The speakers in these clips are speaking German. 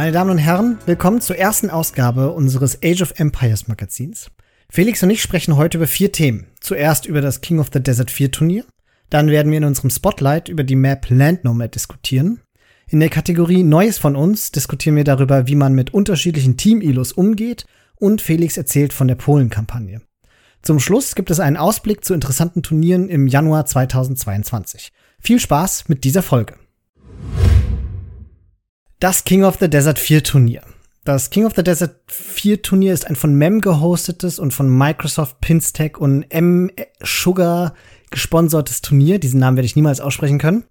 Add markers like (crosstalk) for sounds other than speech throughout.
Meine Damen und Herren, willkommen zur ersten Ausgabe unseres Age of Empires Magazins. Felix und ich sprechen heute über vier Themen. Zuerst über das King of the Desert 4 Turnier. Dann werden wir in unserem Spotlight über die Map Land Nomad diskutieren. In der Kategorie Neues von uns diskutieren wir darüber, wie man mit unterschiedlichen Team-Ilos umgeht und Felix erzählt von der Polen-Kampagne. Zum Schluss gibt es einen Ausblick zu interessanten Turnieren im Januar 2022. Viel Spaß mit dieser Folge. Das King of the Desert 4 Turnier. Das King of the Desert 4 Turnier ist ein von MEM gehostetes und von Microsoft Pinstech und M Sugar gesponsertes Turnier. Diesen Namen werde ich niemals aussprechen können.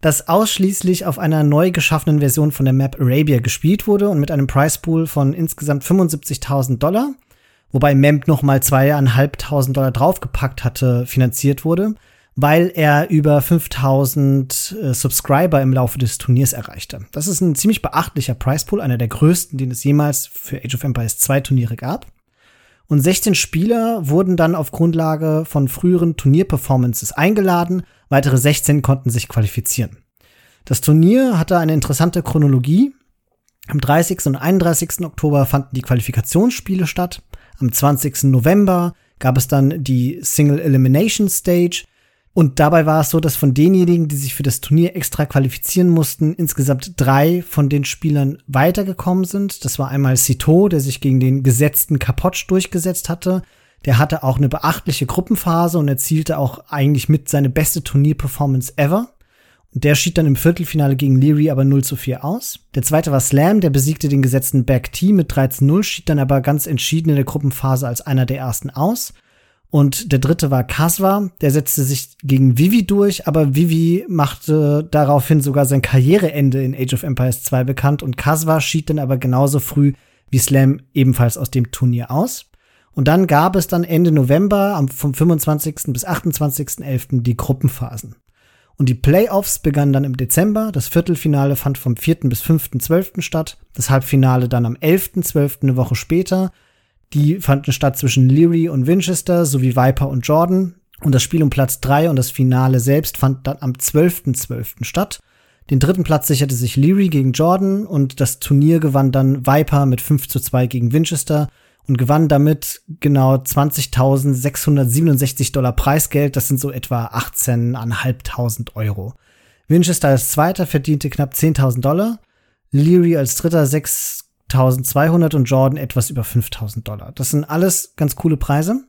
Das ausschließlich auf einer neu geschaffenen Version von der Map Arabia gespielt wurde und mit einem Price Pool von insgesamt 75.000 Dollar, wobei MEMP noch mal zweieinhalbtausend Dollar draufgepackt hatte, finanziert wurde weil er über 5000 äh, Subscriber im Laufe des Turniers erreichte. Das ist ein ziemlich beachtlicher Price Pool, einer der größten, den es jemals für Age of Empires 2 Turniere gab. Und 16 Spieler wurden dann auf Grundlage von früheren Turnierperformances eingeladen, weitere 16 konnten sich qualifizieren. Das Turnier hatte eine interessante Chronologie. Am 30. und 31. Oktober fanden die Qualifikationsspiele statt. Am 20. November gab es dann die Single Elimination Stage, und dabei war es so, dass von denjenigen, die sich für das Turnier extra qualifizieren mussten, insgesamt drei von den Spielern weitergekommen sind. Das war einmal Sito, der sich gegen den gesetzten Kapotsch durchgesetzt hatte. Der hatte auch eine beachtliche Gruppenphase und erzielte auch eigentlich mit seine beste Turnierperformance ever. Und der schied dann im Viertelfinale gegen Leary aber 0 zu 4 aus. Der zweite war Slam, der besiegte den gesetzten Back T mit 13-0, schied dann aber ganz entschieden in der Gruppenphase als einer der ersten aus. Und der dritte war Kaswa, der setzte sich gegen Vivi durch, aber Vivi machte daraufhin sogar sein Karriereende in Age of Empires 2 bekannt und Kaswa schied dann aber genauso früh wie Slam ebenfalls aus dem Turnier aus. Und dann gab es dann Ende November, vom 25. bis 28.11. die Gruppenphasen. Und die Playoffs begannen dann im Dezember. Das Viertelfinale fand vom 4. bis 5.12. statt. Das Halbfinale dann am 11.12. eine Woche später. Die fanden statt zwischen Leary und Winchester sowie Viper und Jordan. Und das Spiel um Platz 3 und das Finale selbst fand dann am 12.12. .12. statt. Den dritten Platz sicherte sich Leary gegen Jordan und das Turnier gewann dann Viper mit 5 zu 2 gegen Winchester und gewann damit genau 20.667 Dollar Preisgeld. Das sind so etwa 18.500 Euro. Winchester als Zweiter verdiente knapp 10.000 Dollar. Leary als Dritter 6 1200 und Jordan etwas über 5000 Dollar. Das sind alles ganz coole Preise.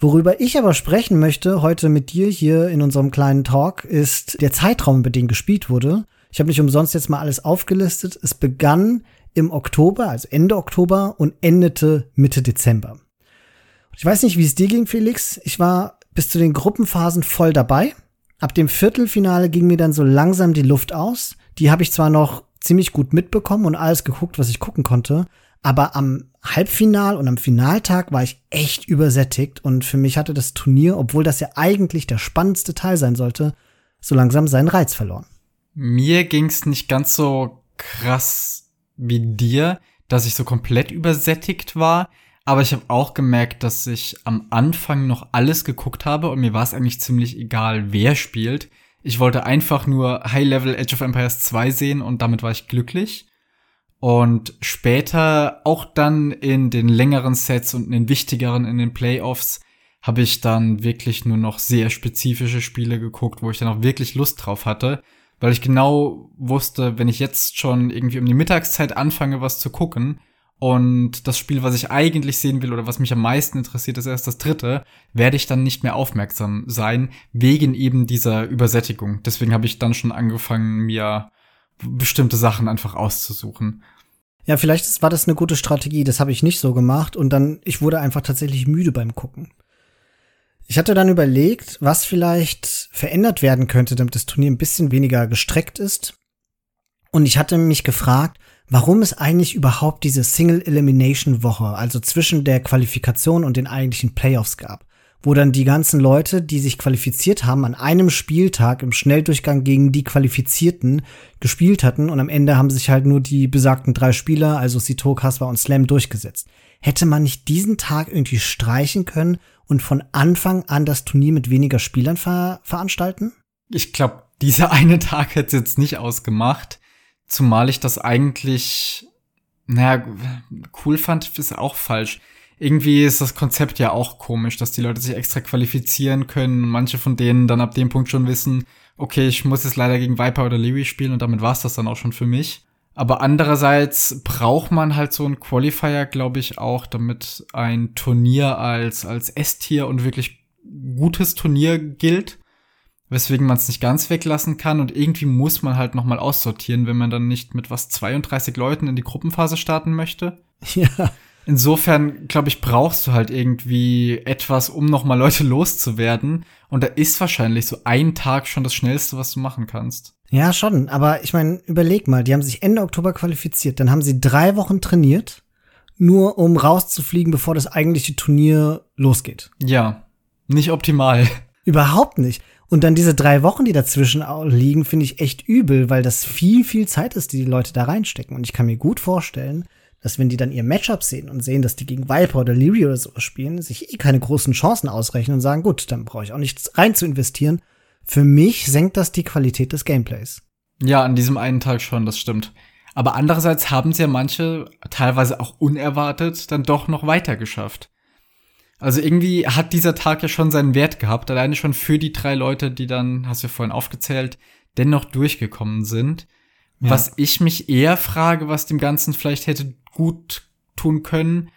Worüber ich aber sprechen möchte heute mit dir hier in unserem kleinen Talk ist der Zeitraum, über den gespielt wurde. Ich habe nicht umsonst jetzt mal alles aufgelistet. Es begann im Oktober, also Ende Oktober und endete Mitte Dezember. Ich weiß nicht, wie es dir ging, Felix. Ich war bis zu den Gruppenphasen voll dabei. Ab dem Viertelfinale ging mir dann so langsam die Luft aus. Die habe ich zwar noch ziemlich gut mitbekommen und alles geguckt, was ich gucken konnte. Aber am Halbfinal und am Finaltag war ich echt übersättigt und für mich hatte das Turnier, obwohl das ja eigentlich der spannendste Teil sein sollte, so langsam seinen Reiz verloren. Mir ging's nicht ganz so krass wie dir, dass ich so komplett übersättigt war. Aber ich habe auch gemerkt, dass ich am Anfang noch alles geguckt habe und mir war es eigentlich ziemlich egal, wer spielt. Ich wollte einfach nur High-Level Age of Empires 2 sehen und damit war ich glücklich. Und später, auch dann in den längeren Sets und in den wichtigeren, in den Playoffs, habe ich dann wirklich nur noch sehr spezifische Spiele geguckt, wo ich dann auch wirklich Lust drauf hatte, weil ich genau wusste, wenn ich jetzt schon irgendwie um die Mittagszeit anfange, was zu gucken, und das Spiel, was ich eigentlich sehen will oder was mich am meisten interessiert, ist erst das dritte, werde ich dann nicht mehr aufmerksam sein, wegen eben dieser Übersättigung. Deswegen habe ich dann schon angefangen, mir bestimmte Sachen einfach auszusuchen. Ja, vielleicht war das eine gute Strategie, das habe ich nicht so gemacht und dann, ich wurde einfach tatsächlich müde beim Gucken. Ich hatte dann überlegt, was vielleicht verändert werden könnte, damit das Turnier ein bisschen weniger gestreckt ist. Und ich hatte mich gefragt, warum es eigentlich überhaupt diese Single Elimination Woche, also zwischen der Qualifikation und den eigentlichen Playoffs gab, wo dann die ganzen Leute, die sich qualifiziert haben, an einem Spieltag im Schnelldurchgang gegen die Qualifizierten gespielt hatten und am Ende haben sich halt nur die besagten drei Spieler, also Sito, Kasper und Slam durchgesetzt. Hätte man nicht diesen Tag irgendwie streichen können und von Anfang an das Turnier mit weniger Spielern ver veranstalten? Ich glaube, dieser (laughs) eine Tag hätte es jetzt nicht ausgemacht. Zumal ich das eigentlich naja, cool fand, ist auch falsch. Irgendwie ist das Konzept ja auch komisch, dass die Leute sich extra qualifizieren können manche von denen dann ab dem Punkt schon wissen, okay, ich muss jetzt leider gegen Viper oder Leary spielen und damit war's das dann auch schon für mich. Aber andererseits braucht man halt so einen Qualifier, glaube ich, auch, damit ein Turnier als, als S-Tier und wirklich gutes Turnier gilt. Weswegen man es nicht ganz weglassen kann und irgendwie muss man halt nochmal aussortieren, wenn man dann nicht mit was 32 Leuten in die Gruppenphase starten möchte. (laughs) Ja. Insofern, glaube ich, brauchst du halt irgendwie etwas, um nochmal Leute (laughs) loszuwerden. Und da ist wahrscheinlich so ein Tag schon das Schnellste, was du machen kannst. Ja, schon. Aber ich meine, überleg mal, die haben sich Ende Oktober qualifiziert. Dann haben sie drei Wochen trainiert, nur um rauszufliegen, bevor das eigentliche Turnier losgeht. Ja, nicht optimal. Überhaupt nicht. Und dann diese drei Wochen, die dazwischen liegen, finde ich echt übel, weil das viel, viel Zeit ist, die die Leute da reinstecken. Und ich kann mir gut vorstellen, dass wenn die dann ihr Matchup sehen und sehen, dass die gegen Viper oder Lyria oder sowas spielen, sich eh keine großen Chancen ausrechnen und sagen, gut, dann brauche ich auch nichts rein zu investieren. Für mich senkt das die Qualität des Gameplays. Ja, an diesem einen Tag schon, das stimmt. Aber andererseits haben es ja manche, teilweise auch unerwartet, dann doch noch weiter geschafft. Also irgendwie hat dieser Tag ja schon seinen Wert gehabt, alleine schon für die drei Leute, die dann, hast du ja vorhin aufgezählt, dennoch durchgekommen sind. Ja. Was ich mich eher frage, was dem Ganzen vielleicht hätte gut tun können,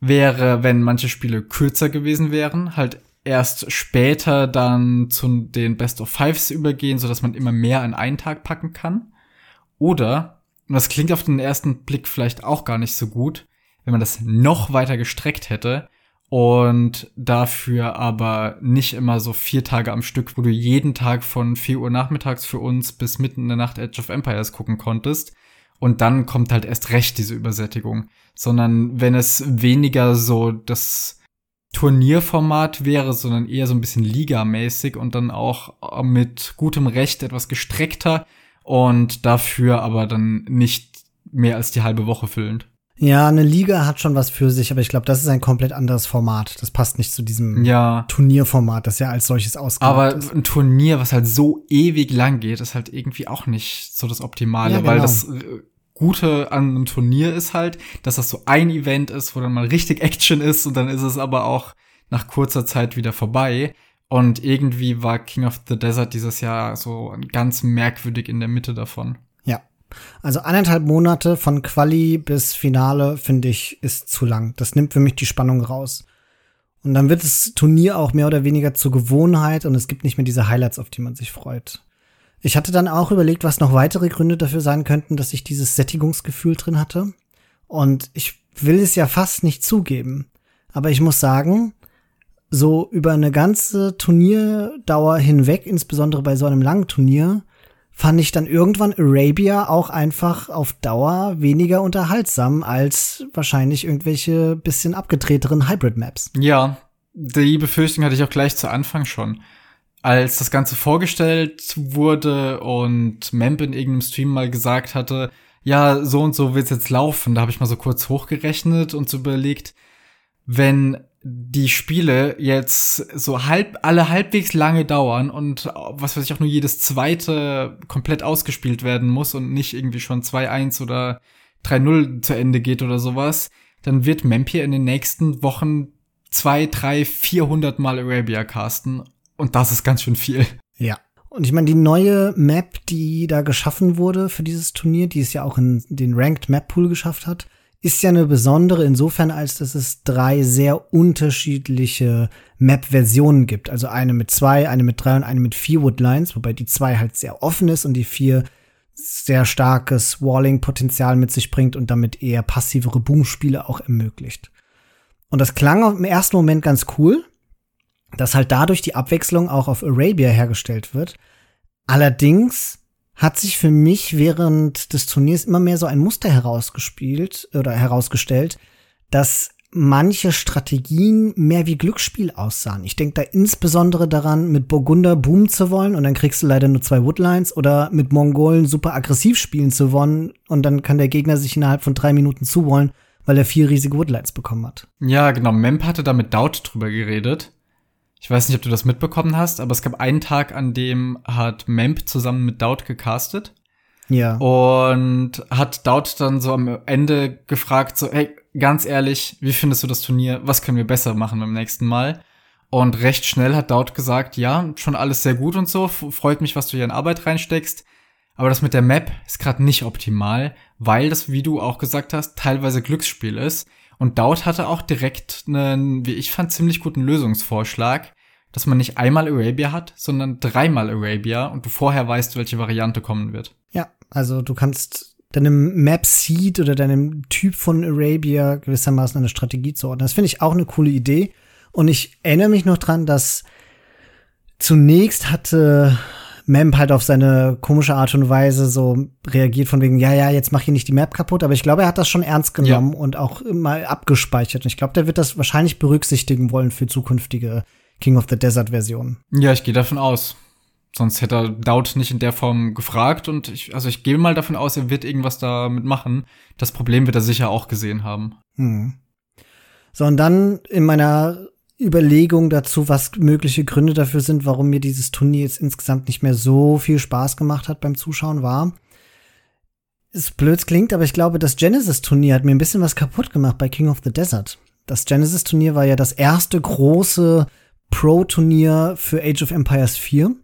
wäre, wenn manche Spiele kürzer gewesen wären, halt erst später dann zu den Best of Fives übergehen, so dass man immer mehr an einen Tag packen kann. Oder, und das klingt auf den ersten Blick vielleicht auch gar nicht so gut, wenn man das noch weiter gestreckt hätte und dafür aber nicht immer so vier Tage am Stück, wo du jeden Tag von vier Uhr nachmittags für uns bis mitten in der Nacht Edge of Empires gucken konntest, und dann kommt halt erst recht diese Übersättigung. Sondern wenn es weniger so das Turnierformat wäre, sondern eher so ein bisschen ligamäßig und dann auch mit gutem Recht etwas gestreckter und dafür aber dann nicht mehr als die halbe Woche füllend. Ja, eine Liga hat schon was für sich, aber ich glaube, das ist ein komplett anderes Format. Das passt nicht zu diesem ja. Turnierformat, das ja als solches ausgelegt aber ist. Ein Turnier, was halt so ewig lang geht, ist halt irgendwie auch nicht so das Optimale, ja, genau. weil das äh, Gute an einem Turnier ist halt, dass das so ein Event ist, wo dann mal richtig Action ist und dann ist es aber auch nach kurzer Zeit wieder vorbei. Und irgendwie war King of the Desert dieses Jahr so ganz merkwürdig in der Mitte davon. Also eineinhalb Monate von Quali bis Finale, finde ich, ist zu lang. Das nimmt für mich die Spannung raus. Und dann wird das Turnier auch mehr oder weniger zur Gewohnheit und es gibt nicht mehr diese Highlights, auf die man sich freut. Ich hatte dann auch überlegt, was noch weitere Gründe dafür sein könnten, dass ich dieses Sättigungsgefühl drin hatte. Und ich will es ja fast nicht zugeben. Aber ich muss sagen, so über eine ganze Turnierdauer hinweg, insbesondere bei so einem langen Turnier, fand ich dann irgendwann Arabia auch einfach auf Dauer weniger unterhaltsam als wahrscheinlich irgendwelche bisschen abgedrehteren Hybrid-Maps. Ja, die Befürchtung hatte ich auch gleich zu Anfang schon. Als das Ganze vorgestellt wurde und Memp in irgendeinem Stream mal gesagt hatte, ja, so und so wird's jetzt laufen, da habe ich mal so kurz hochgerechnet und so überlegt, wenn die Spiele jetzt so halb, alle halbwegs lange dauern und was weiß ich auch nur jedes zweite komplett ausgespielt werden muss und nicht irgendwie schon 2-1 oder 3-0 zu Ende geht oder sowas, dann wird Mempier in den nächsten Wochen zwei, drei, 400 Mal Arabia casten und das ist ganz schön viel. Ja. Und ich meine, die neue Map, die da geschaffen wurde für dieses Turnier, die es ja auch in den Ranked Map Pool geschafft hat, ist ja eine besondere insofern, als dass es drei sehr unterschiedliche Map-Versionen gibt. Also eine mit zwei, eine mit drei und eine mit vier Woodlines, wobei die zwei halt sehr offen ist und die vier sehr starkes Walling-Potenzial mit sich bringt und damit eher passivere Boom-Spiele auch ermöglicht. Und das klang im ersten Moment ganz cool, dass halt dadurch die Abwechslung auch auf Arabia hergestellt wird. Allerdings hat sich für mich während des Turniers immer mehr so ein Muster herausgespielt oder herausgestellt, dass manche Strategien mehr wie Glücksspiel aussahen. Ich denke da insbesondere daran, mit Burgunder boomen zu wollen und dann kriegst du leider nur zwei Woodlines oder mit Mongolen super aggressiv spielen zu wollen und dann kann der Gegner sich innerhalb von drei Minuten zuwollen, weil er vier riesige Woodlines bekommen hat. Ja, genau. Memp hatte da mit Daut drüber geredet. Ich weiß nicht, ob du das mitbekommen hast, aber es gab einen Tag, an dem hat Memp zusammen mit Daut gecastet. Ja. Und hat Daut dann so am Ende gefragt, so, hey, ganz ehrlich, wie findest du das Turnier? Was können wir besser machen beim nächsten Mal? Und recht schnell hat Daut gesagt, ja, schon alles sehr gut und so, freut mich, was du hier in Arbeit reinsteckst. Aber das mit der Map ist gerade nicht optimal, weil das, wie du auch gesagt hast, teilweise Glücksspiel ist. Und Daut hatte auch direkt einen, wie ich fand, ziemlich guten Lösungsvorschlag, dass man nicht einmal Arabia hat, sondern dreimal Arabia und du vorher weißt, welche Variante kommen wird. Ja, also du kannst deinem Map Seed oder deinem Typ von Arabia gewissermaßen eine Strategie zuordnen. Das finde ich auch eine coole Idee. Und ich erinnere mich noch dran, dass zunächst hatte Memp halt auf seine komische Art und Weise so reagiert von wegen, ja, ja, jetzt mach hier nicht die Map kaputt, aber ich glaube, er hat das schon ernst genommen ja. und auch mal abgespeichert. Und ich glaube, der wird das wahrscheinlich berücksichtigen wollen für zukünftige King of the Desert Versionen. Ja, ich gehe davon aus. Sonst hätte er Daut nicht in der Form gefragt und ich, also ich gehe mal davon aus, er wird irgendwas damit machen. Das Problem wird er sicher auch gesehen haben. Hm. So, und dann in meiner Überlegung dazu, was mögliche Gründe dafür sind, warum mir dieses Turnier jetzt insgesamt nicht mehr so viel Spaß gemacht hat beim Zuschauen, war, es blöd klingt, aber ich glaube, das Genesis-Turnier hat mir ein bisschen was kaputt gemacht bei King of the Desert. Das Genesis-Turnier war ja das erste große Pro-Turnier für Age of Empires 4.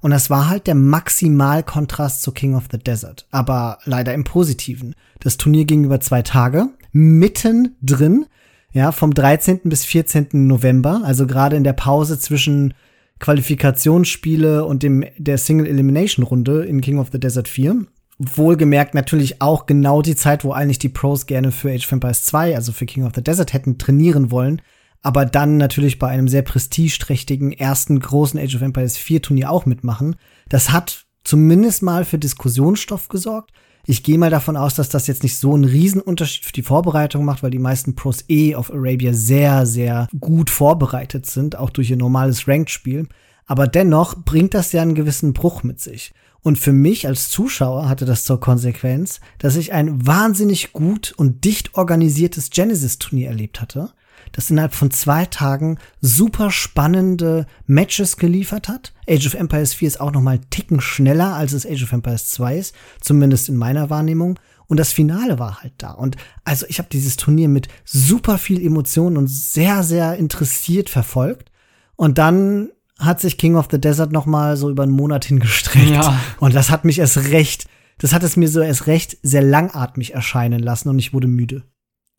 Und das war halt der Maximalkontrast zu King of the Desert. Aber leider im Positiven. Das Turnier ging über zwei Tage. Mittendrin ja, vom 13. bis 14. November, also gerade in der Pause zwischen Qualifikationsspiele und dem der Single Elimination Runde in King of the Desert 4. Wohlgemerkt natürlich auch genau die Zeit, wo eigentlich die Pros gerne für Age of Empires 2, also für King of the Desert hätten trainieren wollen, aber dann natürlich bei einem sehr prestigeträchtigen ersten großen Age of Empires 4 Turnier auch mitmachen. Das hat zumindest mal für Diskussionsstoff gesorgt. Ich gehe mal davon aus, dass das jetzt nicht so einen Riesenunterschied für die Vorbereitung macht, weil die meisten Pros eh auf Arabia sehr, sehr gut vorbereitet sind, auch durch ihr normales Ranked-Spiel. Aber dennoch bringt das ja einen gewissen Bruch mit sich. Und für mich als Zuschauer hatte das zur Konsequenz, dass ich ein wahnsinnig gut und dicht organisiertes Genesis-Turnier erlebt hatte, das innerhalb von zwei Tagen super spannende Matches geliefert hat. Age of Empires 4 ist auch noch mal ticken schneller, als es Age of Empires 2 ist, zumindest in meiner Wahrnehmung. Und das Finale war halt da. Und also ich habe dieses Turnier mit super viel Emotionen und sehr, sehr interessiert verfolgt. Und dann hat sich King of the Desert noch mal so über einen Monat hingestreckt. Ja. Und das hat mich erst recht, das hat es mir so erst recht sehr langatmig erscheinen lassen und ich wurde müde.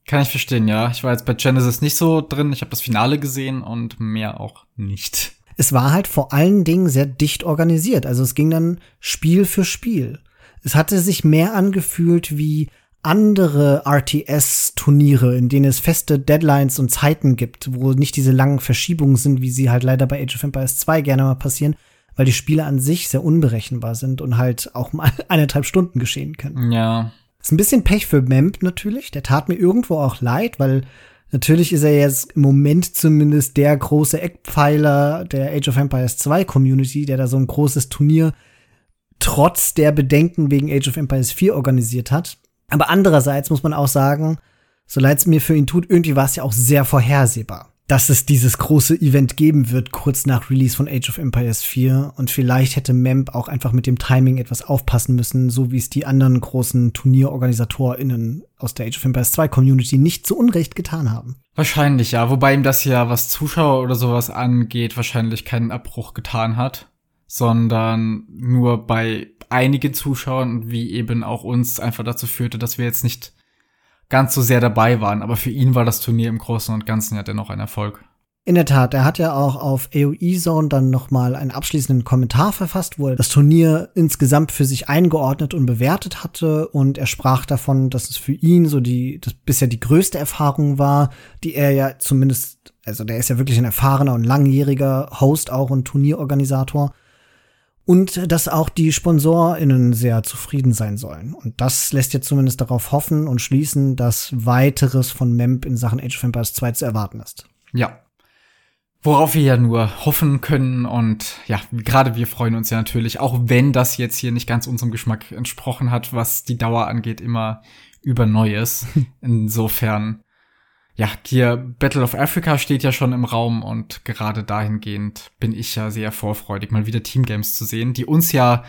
Kann ich verstehen, ja. Ich war jetzt bei Genesis nicht so drin. Ich habe das Finale gesehen und mehr auch nicht. Es war halt vor allen Dingen sehr dicht organisiert. Also es ging dann Spiel für Spiel. Es hatte sich mehr angefühlt wie andere RTS-Turniere, in denen es feste Deadlines und Zeiten gibt, wo nicht diese langen Verschiebungen sind, wie sie halt leider bei Age of Empires 2 gerne mal passieren, weil die Spiele an sich sehr unberechenbar sind und halt auch mal (laughs) eineinhalb Stunden geschehen können. Ja. Ist ein bisschen Pech für Memp natürlich. Der tat mir irgendwo auch leid, weil natürlich ist er jetzt im Moment zumindest der große Eckpfeiler der Age of Empires 2 Community, der da so ein großes Turnier trotz der Bedenken wegen Age of Empires 4 organisiert hat. Aber andererseits muss man auch sagen, so leid es mir für ihn tut, irgendwie war es ja auch sehr vorhersehbar dass es dieses große Event geben wird, kurz nach Release von Age of Empires 4. Und vielleicht hätte Memp auch einfach mit dem Timing etwas aufpassen müssen, so wie es die anderen großen TurnierorganisatorInnen aus der Age of Empires 2 Community nicht zu Unrecht getan haben. Wahrscheinlich, ja. Wobei ihm das ja, was Zuschauer oder sowas angeht, wahrscheinlich keinen Abbruch getan hat, sondern nur bei einigen Zuschauern, wie eben auch uns, einfach dazu führte, dass wir jetzt nicht ganz so sehr dabei waren. Aber für ihn war das Turnier im Großen und Ganzen ja dennoch ein Erfolg. In der Tat, er hat ja auch auf AOE Zone dann noch mal einen abschließenden Kommentar verfasst, wo er das Turnier insgesamt für sich eingeordnet und bewertet hatte und er sprach davon, dass es für ihn so die das bisher die größte Erfahrung war, die er ja zumindest also der ist ja wirklich ein erfahrener und langjähriger Host auch und Turnierorganisator und dass auch die SponsorInnen sehr zufrieden sein sollen. Und das lässt jetzt zumindest darauf hoffen und schließen, dass weiteres von MEMP in Sachen Age of Empires 2 zu erwarten ist. Ja. Worauf wir ja nur hoffen können und ja, gerade wir freuen uns ja natürlich, auch wenn das jetzt hier nicht ganz unserem Geschmack entsprochen hat, was die Dauer angeht, immer über Neues. (laughs) Insofern ja, hier Battle of Africa steht ja schon im Raum und gerade dahingehend bin ich ja sehr vorfreudig, mal wieder Teamgames zu sehen, die uns ja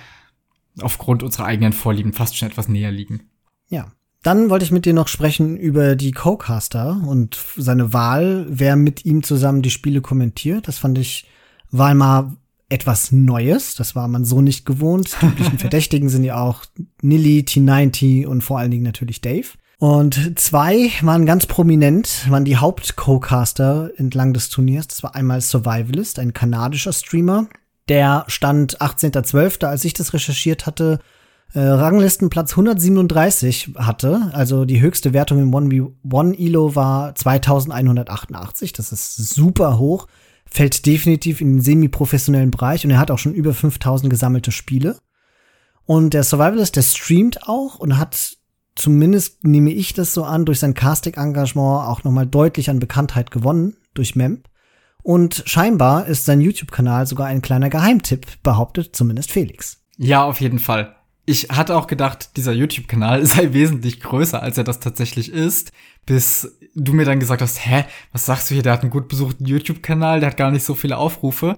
aufgrund unserer eigenen Vorlieben fast schon etwas näher liegen. Ja. Dann wollte ich mit dir noch sprechen über die Co-Caster und seine Wahl, wer mit ihm zusammen die Spiele kommentiert. Das fand ich, war mal etwas Neues. Das war man so nicht gewohnt. Die üblichen (laughs) Verdächtigen sind ja auch Nilly, T90 und vor allen Dingen natürlich Dave. Und zwei waren ganz prominent, waren die Haupt-Co-Caster entlang des Turniers. Das war einmal Survivalist, ein kanadischer Streamer. Der stand 18.12., als ich das recherchiert hatte, äh, Ranglistenplatz 137 hatte. Also die höchste Wertung im 1v1 Elo war 2188. Das ist super hoch. Fällt definitiv in den semi-professionellen Bereich und er hat auch schon über 5000 gesammelte Spiele. Und der Survivalist, der streamt auch und hat zumindest nehme ich das so an, durch sein Casting-Engagement auch nochmal deutlich an Bekanntheit gewonnen durch Memp. Und scheinbar ist sein YouTube-Kanal sogar ein kleiner Geheimtipp, behauptet zumindest Felix. Ja, auf jeden Fall. Ich hatte auch gedacht, dieser YouTube-Kanal (laughs) sei wesentlich größer, als er das tatsächlich ist, bis du mir dann gesagt hast, hä, was sagst du hier, der hat einen gut besuchten YouTube-Kanal, der hat gar nicht so viele Aufrufe.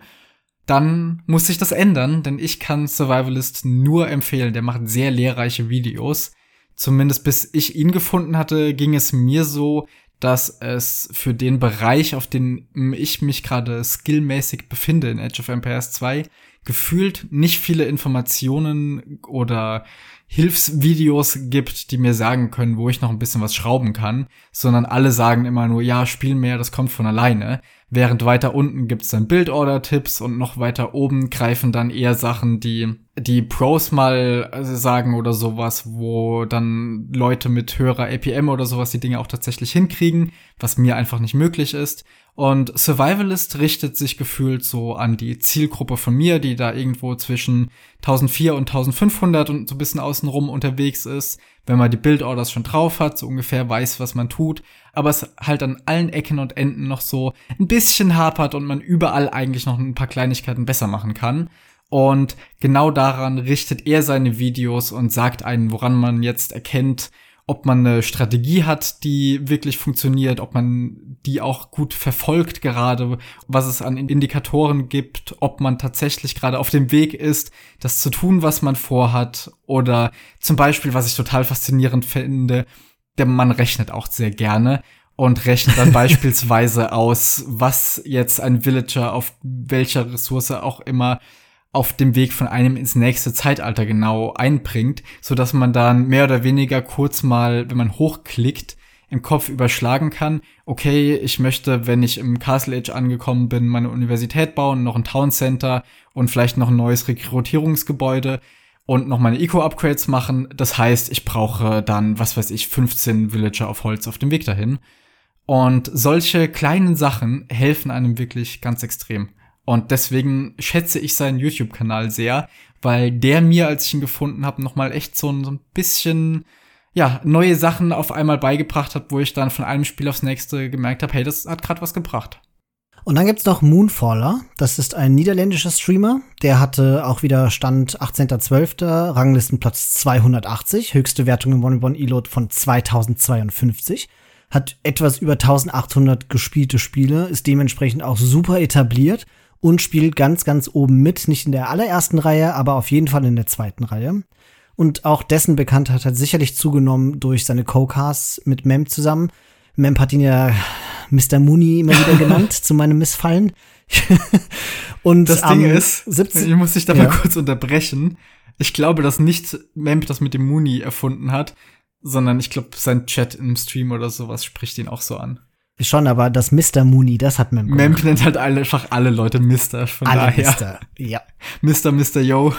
Dann muss sich das ändern, denn ich kann Survivalist nur empfehlen. Der macht sehr lehrreiche Videos zumindest bis ich ihn gefunden hatte, ging es mir so, dass es für den Bereich, auf den ich mich gerade skillmäßig befinde in Age of Empires 2, gefühlt nicht viele Informationen oder Hilfsvideos gibt, die mir sagen können, wo ich noch ein bisschen was schrauben kann, sondern alle sagen immer nur, ja, spiel mehr, das kommt von alleine. Während weiter unten gibt's dann Build-Order-Tipps und noch weiter oben greifen dann eher Sachen, die die Pros mal sagen oder sowas, wo dann Leute mit höherer APM oder sowas die Dinge auch tatsächlich hinkriegen, was mir einfach nicht möglich ist. Und Survivalist richtet sich gefühlt so an die Zielgruppe von mir, die da irgendwo zwischen 1400 und 1500 und so ein bisschen außenrum unterwegs ist. Wenn man die Build-Orders schon drauf hat, so ungefähr weiß, was man tut. Aber es halt an allen Ecken und Enden noch so ein bisschen hapert und man überall eigentlich noch ein paar Kleinigkeiten besser machen kann. Und genau daran richtet er seine Videos und sagt einen, woran man jetzt erkennt, ob man eine Strategie hat, die wirklich funktioniert, ob man die auch gut verfolgt gerade, was es an Indikatoren gibt, ob man tatsächlich gerade auf dem Weg ist, das zu tun, was man vorhat, oder zum Beispiel, was ich total faszinierend finde, der Mann rechnet auch sehr gerne und rechnet dann (laughs) beispielsweise aus, was jetzt ein Villager auf welcher Ressource auch immer auf dem Weg von einem ins nächste Zeitalter genau einbringt, so dass man dann mehr oder weniger kurz mal, wenn man hochklickt, im Kopf überschlagen kann, okay, ich möchte, wenn ich im Castle Age angekommen bin, meine Universität bauen, noch ein Town Center und vielleicht noch ein neues Rekrutierungsgebäude und noch meine Eco-Upgrades machen. Das heißt, ich brauche dann, was weiß ich, 15 Villager auf Holz auf dem Weg dahin. Und solche kleinen Sachen helfen einem wirklich ganz extrem. Und deswegen schätze ich seinen YouTube-Kanal sehr, weil der mir, als ich ihn gefunden habe, noch mal echt so ein, so ein bisschen ja neue Sachen auf einmal beigebracht hat, wo ich dann von einem Spiel aufs nächste gemerkt habe, hey, das hat gerade was gebracht. Und dann gibt's noch Moonfaller. Das ist ein niederländischer Streamer. Der hatte auch wieder Stand 18.12. Ranglistenplatz 280. Höchste Wertung im One-One E-Load von 2052. Hat etwas über 1800 gespielte Spiele. Ist dementsprechend auch super etabliert und spielt ganz, ganz oben mit. Nicht in der allerersten Reihe, aber auf jeden Fall in der zweiten Reihe. Und auch dessen Bekanntheit hat sicherlich zugenommen durch seine Co-Casts mit Mem zusammen. Mem hat ihn ja Mr. Mooney immer wieder (laughs) genannt, zu meinem Missfallen. (laughs) und das Ding ist, 17, ich muss dich da ja. mal kurz unterbrechen. Ich glaube, dass nicht Memp das mit dem Mooney erfunden hat, sondern ich glaube, sein Chat im Stream oder sowas spricht ihn auch so an. Schon, aber das Mr. Mooney, das hat Mem Mem nennt halt einfach alle Leute Mister, von alle daher. Mister, ja. Mister, Mister, yo.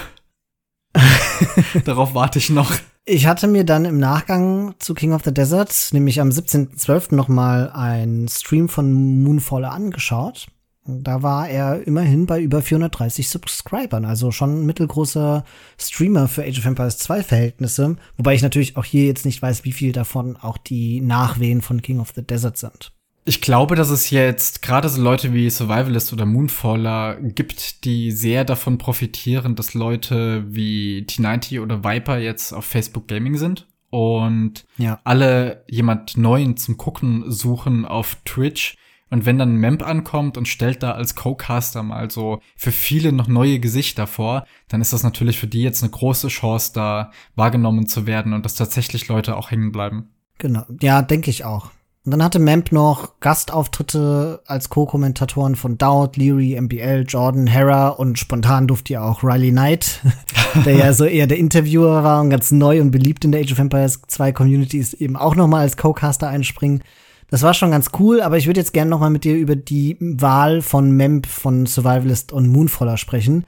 (laughs) Darauf warte ich noch. Ich hatte mir dann im Nachgang zu King of the Desert, nämlich am 17.12. noch mal einen Stream von Moonfaller angeschaut. Da war er immerhin bei über 430 Subscribern, also schon ein mittelgroßer Streamer für Age of Empires 2 Verhältnisse. Wobei ich natürlich auch hier jetzt nicht weiß, wie viel davon auch die Nachwehen von King of the Desert sind. Ich glaube, dass es jetzt gerade so Leute wie Survivalist oder Moonfaller gibt, die sehr davon profitieren, dass Leute wie T90 oder Viper jetzt auf Facebook Gaming sind und ja. alle jemand Neuen zum Gucken suchen auf Twitch Und wenn dann Memp ankommt und stellt da als Co-Caster mal so für viele noch neue Gesichter vor, dann ist das natürlich für die jetzt eine große Chance, da wahrgenommen zu werden und dass tatsächlich Leute auch hängen bleiben. Genau, ja, denke ich auch. Und dann hatte Memp noch Gastauftritte als Co-Kommentatoren von Dowd, Leary, MBL, Jordan, Hera und spontan durfte ja auch Riley Knight, (laughs) der ja so eher der Interviewer war und ganz neu und beliebt in der Age of Empires 2 Community ist, eben auch noch mal als Co-Caster einspringen. Das war schon ganz cool, aber ich würde jetzt gerne noch mal mit dir über die Wahl von Memp von Survivalist und Moonfaller sprechen.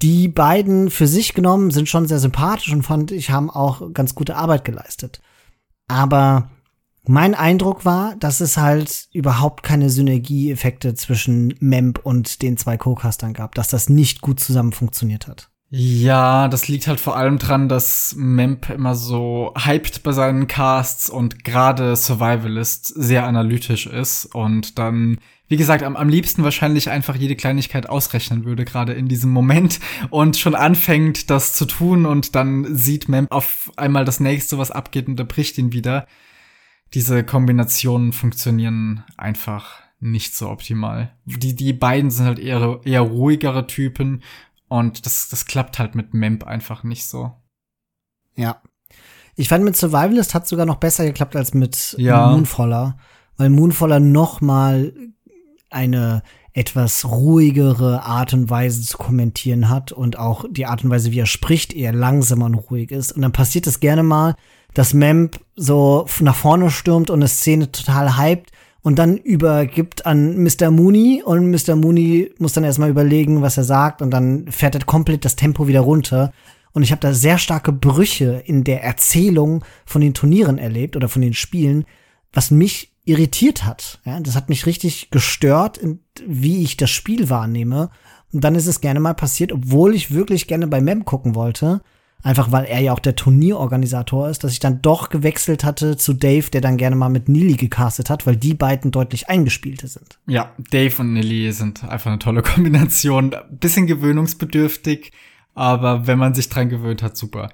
Die beiden für sich genommen sind schon sehr sympathisch und fand ich haben auch ganz gute Arbeit geleistet. Aber mein Eindruck war, dass es halt überhaupt keine Synergieeffekte zwischen Memp und den zwei Co-Castern gab, dass das nicht gut zusammen funktioniert hat. Ja, das liegt halt vor allem dran, dass Memp immer so hyped bei seinen Casts und gerade Survivalist sehr analytisch ist und dann, wie gesagt, am, am liebsten wahrscheinlich einfach jede Kleinigkeit ausrechnen würde, gerade in diesem Moment und schon anfängt, das zu tun und dann sieht Memp auf einmal das nächste, was abgeht und bricht ihn wieder. Diese Kombinationen funktionieren einfach nicht so optimal. Die, die beiden sind halt eher, eher ruhigere Typen und das, das klappt halt mit Memp einfach nicht so. Ja. Ich fand mit Survivalist hat sogar noch besser geklappt als mit Ja. Moonfaller, weil Moonfaller noch mal eine etwas ruhigere Art und Weise zu kommentieren hat und auch die Art und Weise, wie er spricht, eher langsamer und ruhig ist. Und dann passiert es gerne mal, dass Memp so nach vorne stürmt und eine Szene total hypt und dann übergibt an Mr. Mooney und Mr. Mooney muss dann erstmal überlegen, was er sagt und dann fährt er komplett das Tempo wieder runter. Und ich habe da sehr starke Brüche in der Erzählung von den Turnieren erlebt oder von den Spielen, was mich irritiert hat. Ja, das hat mich richtig gestört, wie ich das Spiel wahrnehme. Und dann ist es gerne mal passiert, obwohl ich wirklich gerne bei Mem gucken wollte, einfach weil er ja auch der Turnierorganisator ist, dass ich dann doch gewechselt hatte zu Dave, der dann gerne mal mit Nili gecastet hat, weil die beiden deutlich eingespielte sind. Ja, Dave und Nelly sind einfach eine tolle Kombination. Bisschen gewöhnungsbedürftig, aber wenn man sich dran gewöhnt hat, super.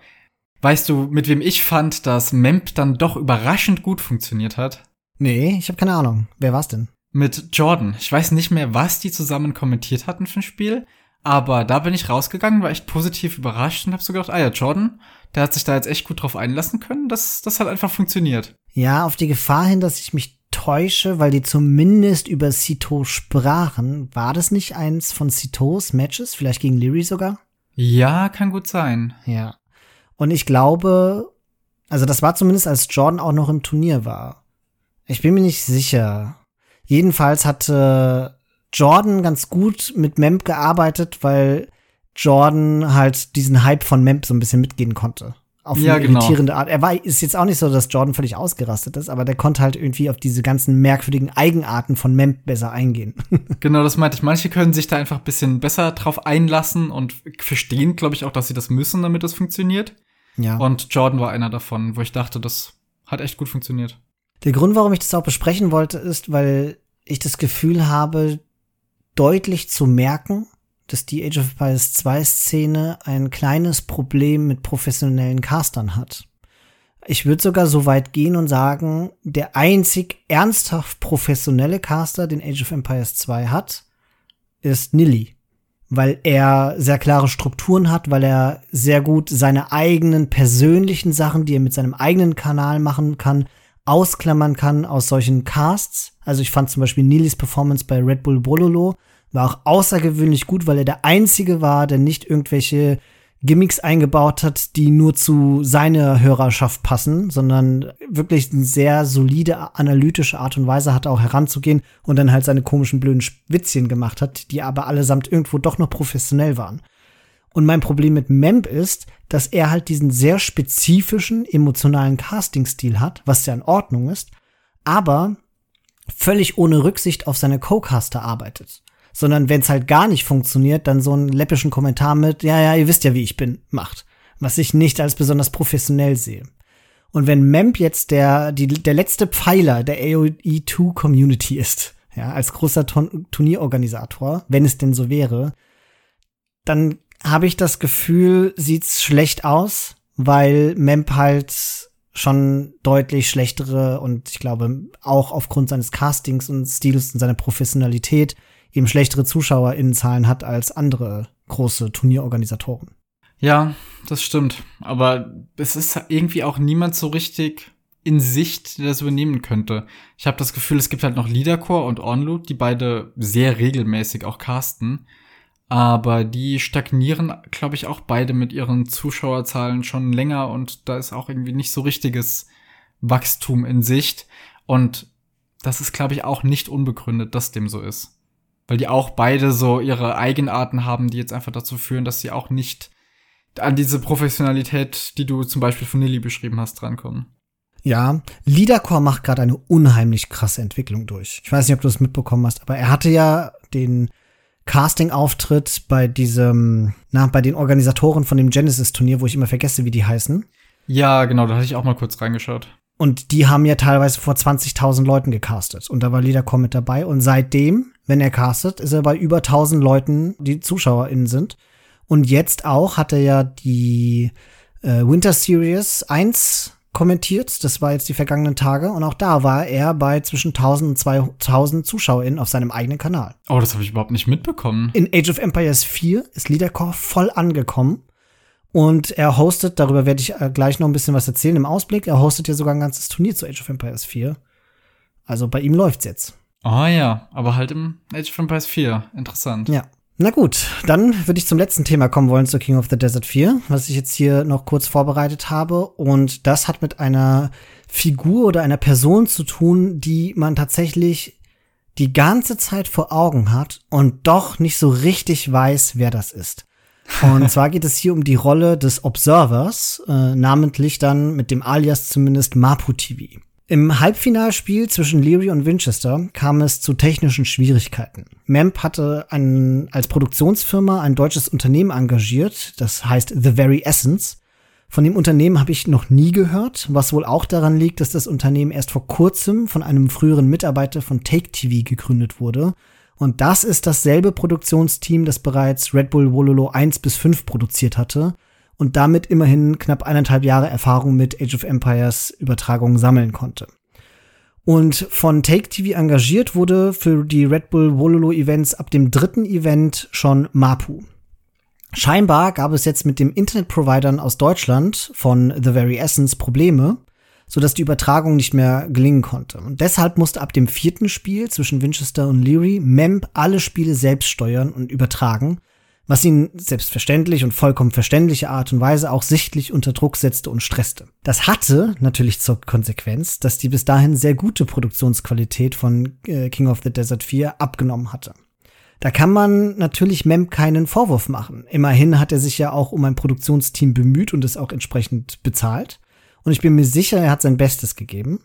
Weißt du, mit wem ich fand, dass Memp dann doch überraschend gut funktioniert hat? Nee, ich habe keine Ahnung. Wer war's denn? Mit Jordan. Ich weiß nicht mehr, was die zusammen kommentiert hatten für ein Spiel, aber da bin ich rausgegangen, war echt positiv überrascht und hab so gedacht, ah ja, Jordan, der hat sich da jetzt echt gut drauf einlassen können. Das, das hat einfach funktioniert. Ja, auf die Gefahr hin, dass ich mich täusche, weil die zumindest über Cito sprachen. War das nicht eins von Citos Matches? Vielleicht gegen Leary sogar? Ja, kann gut sein. Ja. Und ich glaube, also das war zumindest, als Jordan auch noch im Turnier war. Ich bin mir nicht sicher. Jedenfalls hatte Jordan ganz gut mit Memp gearbeitet, weil Jordan halt diesen Hype von Memp so ein bisschen mitgehen konnte. Auf Ja, eine genau. irritierende Art. Er war, ist jetzt auch nicht so, dass Jordan völlig ausgerastet ist, aber der konnte halt irgendwie auf diese ganzen merkwürdigen Eigenarten von Memp besser eingehen. (laughs) Genau, das meinte ich. Manche können sich da einfach ein bisschen besser drauf einlassen und verstehen, glaube ich, auch, dass sie das müssen, damit das funktioniert. ja. Und Jordan war einer davon, wo ich dachte, das hat echt gut funktioniert. Der Grund, warum ich das auch besprechen wollte, ist, weil ich das Gefühl habe, deutlich zu merken, dass die Age of Empires 2 Szene ein kleines Problem mit professionellen Castern hat. Ich würde sogar so weit gehen und sagen, der einzig ernsthaft professionelle Caster, den Age of Empires 2 hat, ist Nilly. Weil er sehr klare Strukturen hat, weil er sehr gut seine eigenen persönlichen Sachen, die er mit seinem eigenen Kanal machen kann, ausklammern kann aus solchen Casts. Also ich fand zum Beispiel Nilis Performance bei Red Bull Bololo war auch außergewöhnlich gut, weil er der Einzige war, der nicht irgendwelche Gimmicks eingebaut hat, die nur zu seiner Hörerschaft passen, sondern wirklich eine sehr solide analytische Art und Weise hatte, auch heranzugehen und dann halt seine komischen blöden Witzchen gemacht hat, die aber allesamt irgendwo doch noch professionell waren. Und mein Problem mit Memp ist, dass er halt diesen sehr spezifischen emotionalen Castingstil hat, was ja in Ordnung ist, aber völlig ohne Rücksicht auf seine Co-Caster arbeitet. Sondern wenn es halt gar nicht funktioniert, dann so einen läppischen Kommentar mit, ja, ja, ihr wisst ja, wie ich bin, macht. Was ich nicht als besonders professionell sehe. Und wenn Memp jetzt der, die, der letzte Pfeiler der AOE2-Community ist, ja, als großer Ton Turnierorganisator, wenn es denn so wäre, dann habe ich das Gefühl, sieht's schlecht aus, weil Memp halt schon deutlich schlechtere und ich glaube auch aufgrund seines Castings und Stils und seiner Professionalität eben schlechtere ZuschauerInnenzahlen hat als andere große Turnierorganisatoren. Ja, das stimmt. Aber es ist irgendwie auch niemand so richtig in Sicht, der das übernehmen könnte. Ich habe das Gefühl, es gibt halt noch Leadercore und Onload, die beide sehr regelmäßig auch casten. Aber die stagnieren, glaube ich, auch beide mit ihren Zuschauerzahlen schon länger und da ist auch irgendwie nicht so richtiges Wachstum in Sicht. Und das ist, glaube ich, auch nicht unbegründet, dass dem so ist. Weil die auch beide so ihre Eigenarten haben, die jetzt einfach dazu führen, dass sie auch nicht an diese Professionalität, die du zum Beispiel von Nilly beschrieben hast, drankommen. Ja, Liedercore macht gerade eine unheimlich krasse Entwicklung durch. Ich weiß nicht, ob du es mitbekommen hast, aber er hatte ja den Casting-Auftritt bei diesem, na, bei den Organisatoren von dem Genesis-Turnier, wo ich immer vergesse, wie die heißen. Ja, genau, da hatte ich auch mal kurz reingeschaut. Und die haben ja teilweise vor 20.000 Leuten gecastet. Und da war Liedercore mit dabei. Und seitdem, wenn er castet, ist er bei über 1000 Leuten, die ZuschauerInnen sind. Und jetzt auch hat er ja die äh, Winter Series 1 kommentiert. Das war jetzt die vergangenen Tage. Und auch da war er bei zwischen 1000 und 2000 ZuschauerInnen auf seinem eigenen Kanal. Oh, das habe ich überhaupt nicht mitbekommen. In Age of Empires 4 ist Leadercore voll angekommen. Und er hostet, darüber werde ich äh, gleich noch ein bisschen was erzählen im Ausblick, er hostet ja sogar ein ganzes Turnier zu Age of Empires 4. Also bei ihm läuft's jetzt. Oh ja, aber halt im Age of Empires 4. Interessant. Ja. Na gut, dann würde ich zum letzten Thema kommen wollen, zu King of the Desert 4, was ich jetzt hier noch kurz vorbereitet habe. Und das hat mit einer Figur oder einer Person zu tun, die man tatsächlich die ganze Zeit vor Augen hat und doch nicht so richtig weiß, wer das ist. Und (laughs) zwar geht es hier um die Rolle des Observers, äh, namentlich dann mit dem Alias zumindest Mapu TV. Im Halbfinalspiel zwischen Leary und Winchester kam es zu technischen Schwierigkeiten. MEMP hatte ein, als Produktionsfirma ein deutsches Unternehmen engagiert, das heißt The Very Essence. Von dem Unternehmen habe ich noch nie gehört, was wohl auch daran liegt, dass das Unternehmen erst vor kurzem von einem früheren Mitarbeiter von Take TV gegründet wurde. Und das ist dasselbe Produktionsteam, das bereits Red Bull Wololo 1 bis 5 produziert hatte und damit immerhin knapp eineinhalb Jahre Erfahrung mit Age of Empires Übertragungen sammeln konnte. Und von Take TV engagiert wurde für die Red Bull Wololo Events ab dem dritten Event schon Mapu. Scheinbar gab es jetzt mit dem Internetprovidern aus Deutschland von The Very Essence Probleme, sodass die Übertragung nicht mehr gelingen konnte. Und deshalb musste ab dem vierten Spiel zwischen Winchester und Leary Memp alle Spiele selbst steuern und übertragen, was ihn selbstverständlich und vollkommen verständliche Art und Weise auch sichtlich unter Druck setzte und stresste. Das hatte natürlich zur Konsequenz, dass die bis dahin sehr gute Produktionsqualität von äh, King of the Desert 4 abgenommen hatte. Da kann man natürlich Mem keinen Vorwurf machen. Immerhin hat er sich ja auch um ein Produktionsteam bemüht und es auch entsprechend bezahlt. Und ich bin mir sicher, er hat sein Bestes gegeben.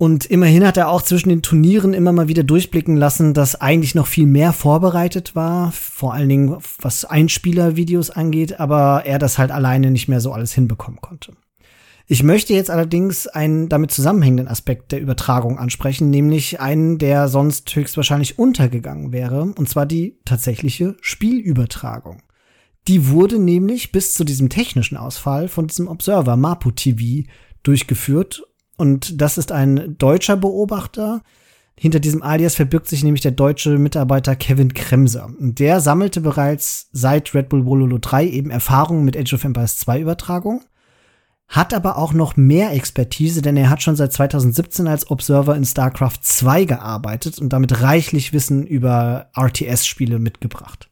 Und immerhin hat er auch zwischen den Turnieren immer mal wieder durchblicken lassen, dass eigentlich noch viel mehr vorbereitet war, vor allen Dingen was Einspielervideos angeht, aber er das halt alleine nicht mehr so alles hinbekommen konnte. Ich möchte jetzt allerdings einen damit zusammenhängenden Aspekt der Übertragung ansprechen, nämlich einen, der sonst höchstwahrscheinlich untergegangen wäre, und zwar die tatsächliche Spielübertragung. Die wurde nämlich bis zu diesem technischen Ausfall von diesem Observer Mapu TV durchgeführt und das ist ein deutscher Beobachter. Hinter diesem Alias verbirgt sich nämlich der deutsche Mitarbeiter Kevin Kremser. Und der sammelte bereits seit Red Bull Wololo 3 eben Erfahrungen mit Age of Empires 2 Übertragung, hat aber auch noch mehr Expertise, denn er hat schon seit 2017 als Observer in StarCraft 2 gearbeitet und damit reichlich Wissen über RTS-Spiele mitgebracht.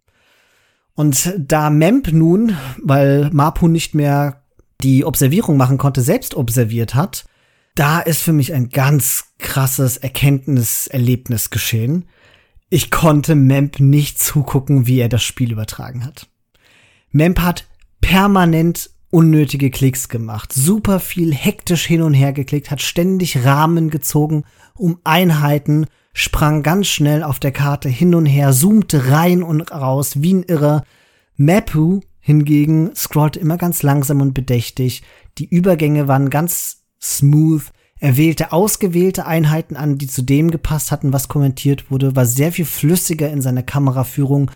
Und da Memp nun, weil Mapu nicht mehr die Observierung machen konnte, selbst observiert hat, da ist für mich ein ganz krasses Erkenntniserlebnis geschehen. Ich konnte Memp nicht zugucken, wie er das Spiel übertragen hat. Memp hat permanent unnötige Klicks gemacht, super viel hektisch hin und her geklickt, hat ständig Rahmen gezogen um Einheiten, sprang ganz schnell auf der Karte hin und her, zoomte rein und raus wie ein Irrer. Mapu hingegen scrollte immer ganz langsam und bedächtig. Die Übergänge waren ganz smooth. Er wählte ausgewählte Einheiten an, die zu dem gepasst hatten, was kommentiert wurde, war sehr viel flüssiger in seiner Kameraführung.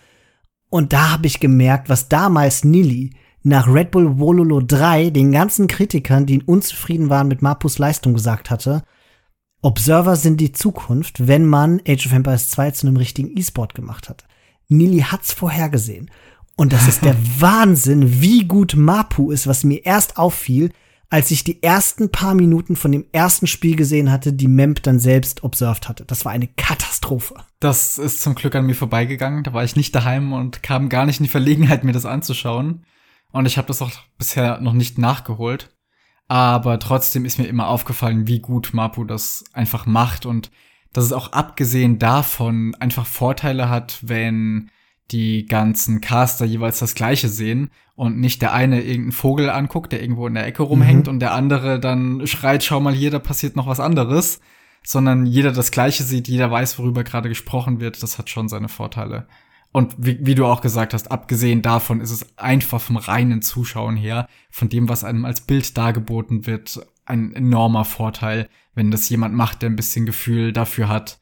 Und da habe ich gemerkt, was damals Nilly nach Red Bull Wololo 3 den ganzen Kritikern, die unzufrieden waren mit Mapus Leistung, gesagt hatte, Observer sind die Zukunft, wenn man Age of Empires 2 zu einem richtigen E-Sport gemacht hat. Nili hat's vorhergesehen. Und das ist der (laughs) Wahnsinn, wie gut Mapu ist, was mir erst auffiel, als ich die ersten paar Minuten von dem ersten Spiel gesehen hatte, die Memp dann selbst observed hatte. Das war eine Katastrophe. Das ist zum Glück an mir vorbeigegangen. Da war ich nicht daheim und kam gar nicht in die Verlegenheit, mir das anzuschauen. Und ich habe das auch bisher noch nicht nachgeholt. Aber trotzdem ist mir immer aufgefallen, wie gut Mapu das einfach macht und dass es auch abgesehen davon einfach Vorteile hat, wenn die ganzen Caster jeweils das gleiche sehen und nicht der eine irgendeinen Vogel anguckt, der irgendwo in der Ecke rumhängt mhm. und der andere dann schreit, schau mal hier, da passiert noch was anderes, sondern jeder das gleiche sieht, jeder weiß, worüber gerade gesprochen wird, das hat schon seine Vorteile. Und wie, wie du auch gesagt hast, abgesehen davon ist es einfach vom reinen Zuschauen her, von dem, was einem als Bild dargeboten wird, ein enormer Vorteil, wenn das jemand macht, der ein bisschen Gefühl dafür hat,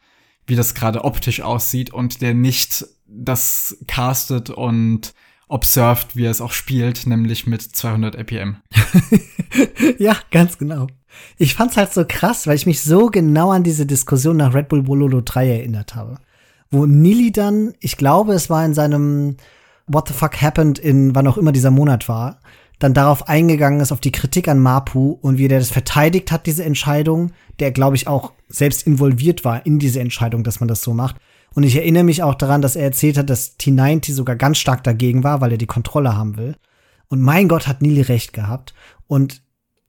wie das gerade optisch aussieht und der nicht das castet und observed, wie er es auch spielt, nämlich mit 200 APM. (laughs) ja, ganz genau. Ich fand's halt so krass, weil ich mich so genau an diese Diskussion nach Red Bull Bololo 3 erinnert habe. Wo Nili dann, ich glaube, es war in seinem What the fuck happened in wann auch immer dieser Monat war, dann darauf eingegangen ist, auf die Kritik an Mapu und wie der das verteidigt hat, diese Entscheidung, der, glaube ich, auch selbst involviert war in diese Entscheidung, dass man das so macht. Und ich erinnere mich auch daran, dass er erzählt hat, dass T90 sogar ganz stark dagegen war, weil er die Kontrolle haben will. Und mein Gott hat Nili recht gehabt. Und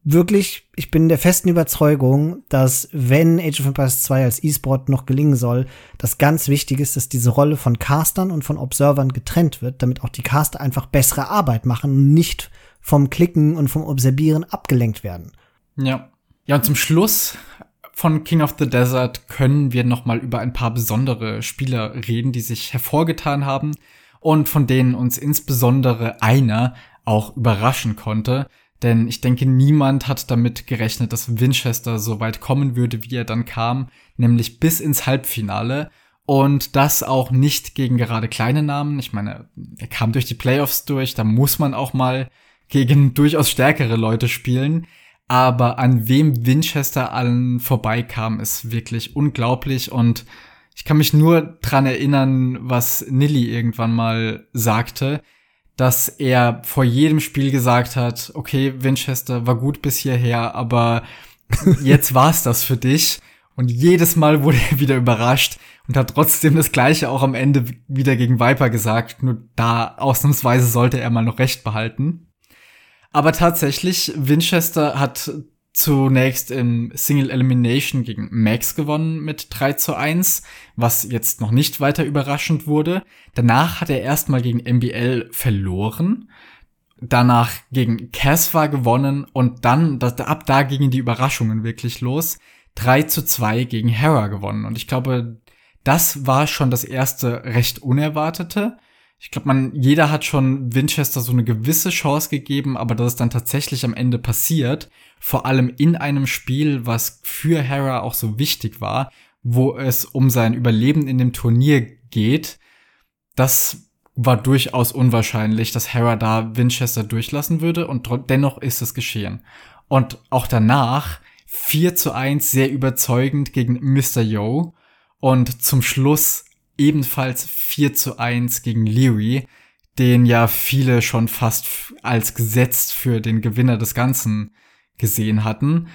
wirklich, ich bin der festen Überzeugung, dass wenn Age of Empires 2 als E-Sport noch gelingen soll, das ganz wichtig ist, dass diese Rolle von Castern und von Observern getrennt wird, damit auch die Caster einfach bessere Arbeit machen und nicht vom Klicken und vom Observieren abgelenkt werden. Ja. Ja, und zum Schluss von King of the Desert können wir noch mal über ein paar besondere Spieler reden, die sich hervorgetan haben und von denen uns insbesondere einer auch überraschen konnte. Denn ich denke, niemand hat damit gerechnet, dass Winchester so weit kommen würde, wie er dann kam, nämlich bis ins Halbfinale. Und das auch nicht gegen gerade kleine Namen. Ich meine, er kam durch die Playoffs durch, da muss man auch mal gegen durchaus stärkere Leute spielen. Aber an wem Winchester allen vorbeikam, ist wirklich unglaublich. Und ich kann mich nur dran erinnern, was Nilly irgendwann mal sagte, dass er vor jedem Spiel gesagt hat, okay, Winchester war gut bis hierher, aber (laughs) jetzt war's das für dich. Und jedes Mal wurde er wieder überrascht und hat trotzdem das Gleiche auch am Ende wieder gegen Viper gesagt. Nur da ausnahmsweise sollte er mal noch recht behalten. Aber tatsächlich, Winchester hat zunächst im Single Elimination gegen Max gewonnen mit 3 zu 1, was jetzt noch nicht weiter überraschend wurde. Danach hat er erstmal gegen MBL verloren, danach gegen Casva gewonnen und dann, ab da gingen die Überraschungen wirklich los. 3 zu 2 gegen Hera gewonnen. Und ich glaube, das war schon das erste recht Unerwartete ich glaube, man, jeder hat schon Winchester so eine gewisse Chance gegeben, aber dass es dann tatsächlich am Ende passiert, vor allem in einem Spiel, was für Hera auch so wichtig war, wo es um sein Überleben in dem Turnier geht, das war durchaus unwahrscheinlich, dass Hera da Winchester durchlassen würde und dennoch ist es geschehen. Und auch danach 4 zu 1 sehr überzeugend gegen Mr. Yo und zum Schluss ebenfalls 4 zu 1 gegen Leary, den ja viele schon fast als gesetzt für den Gewinner des Ganzen gesehen hatten.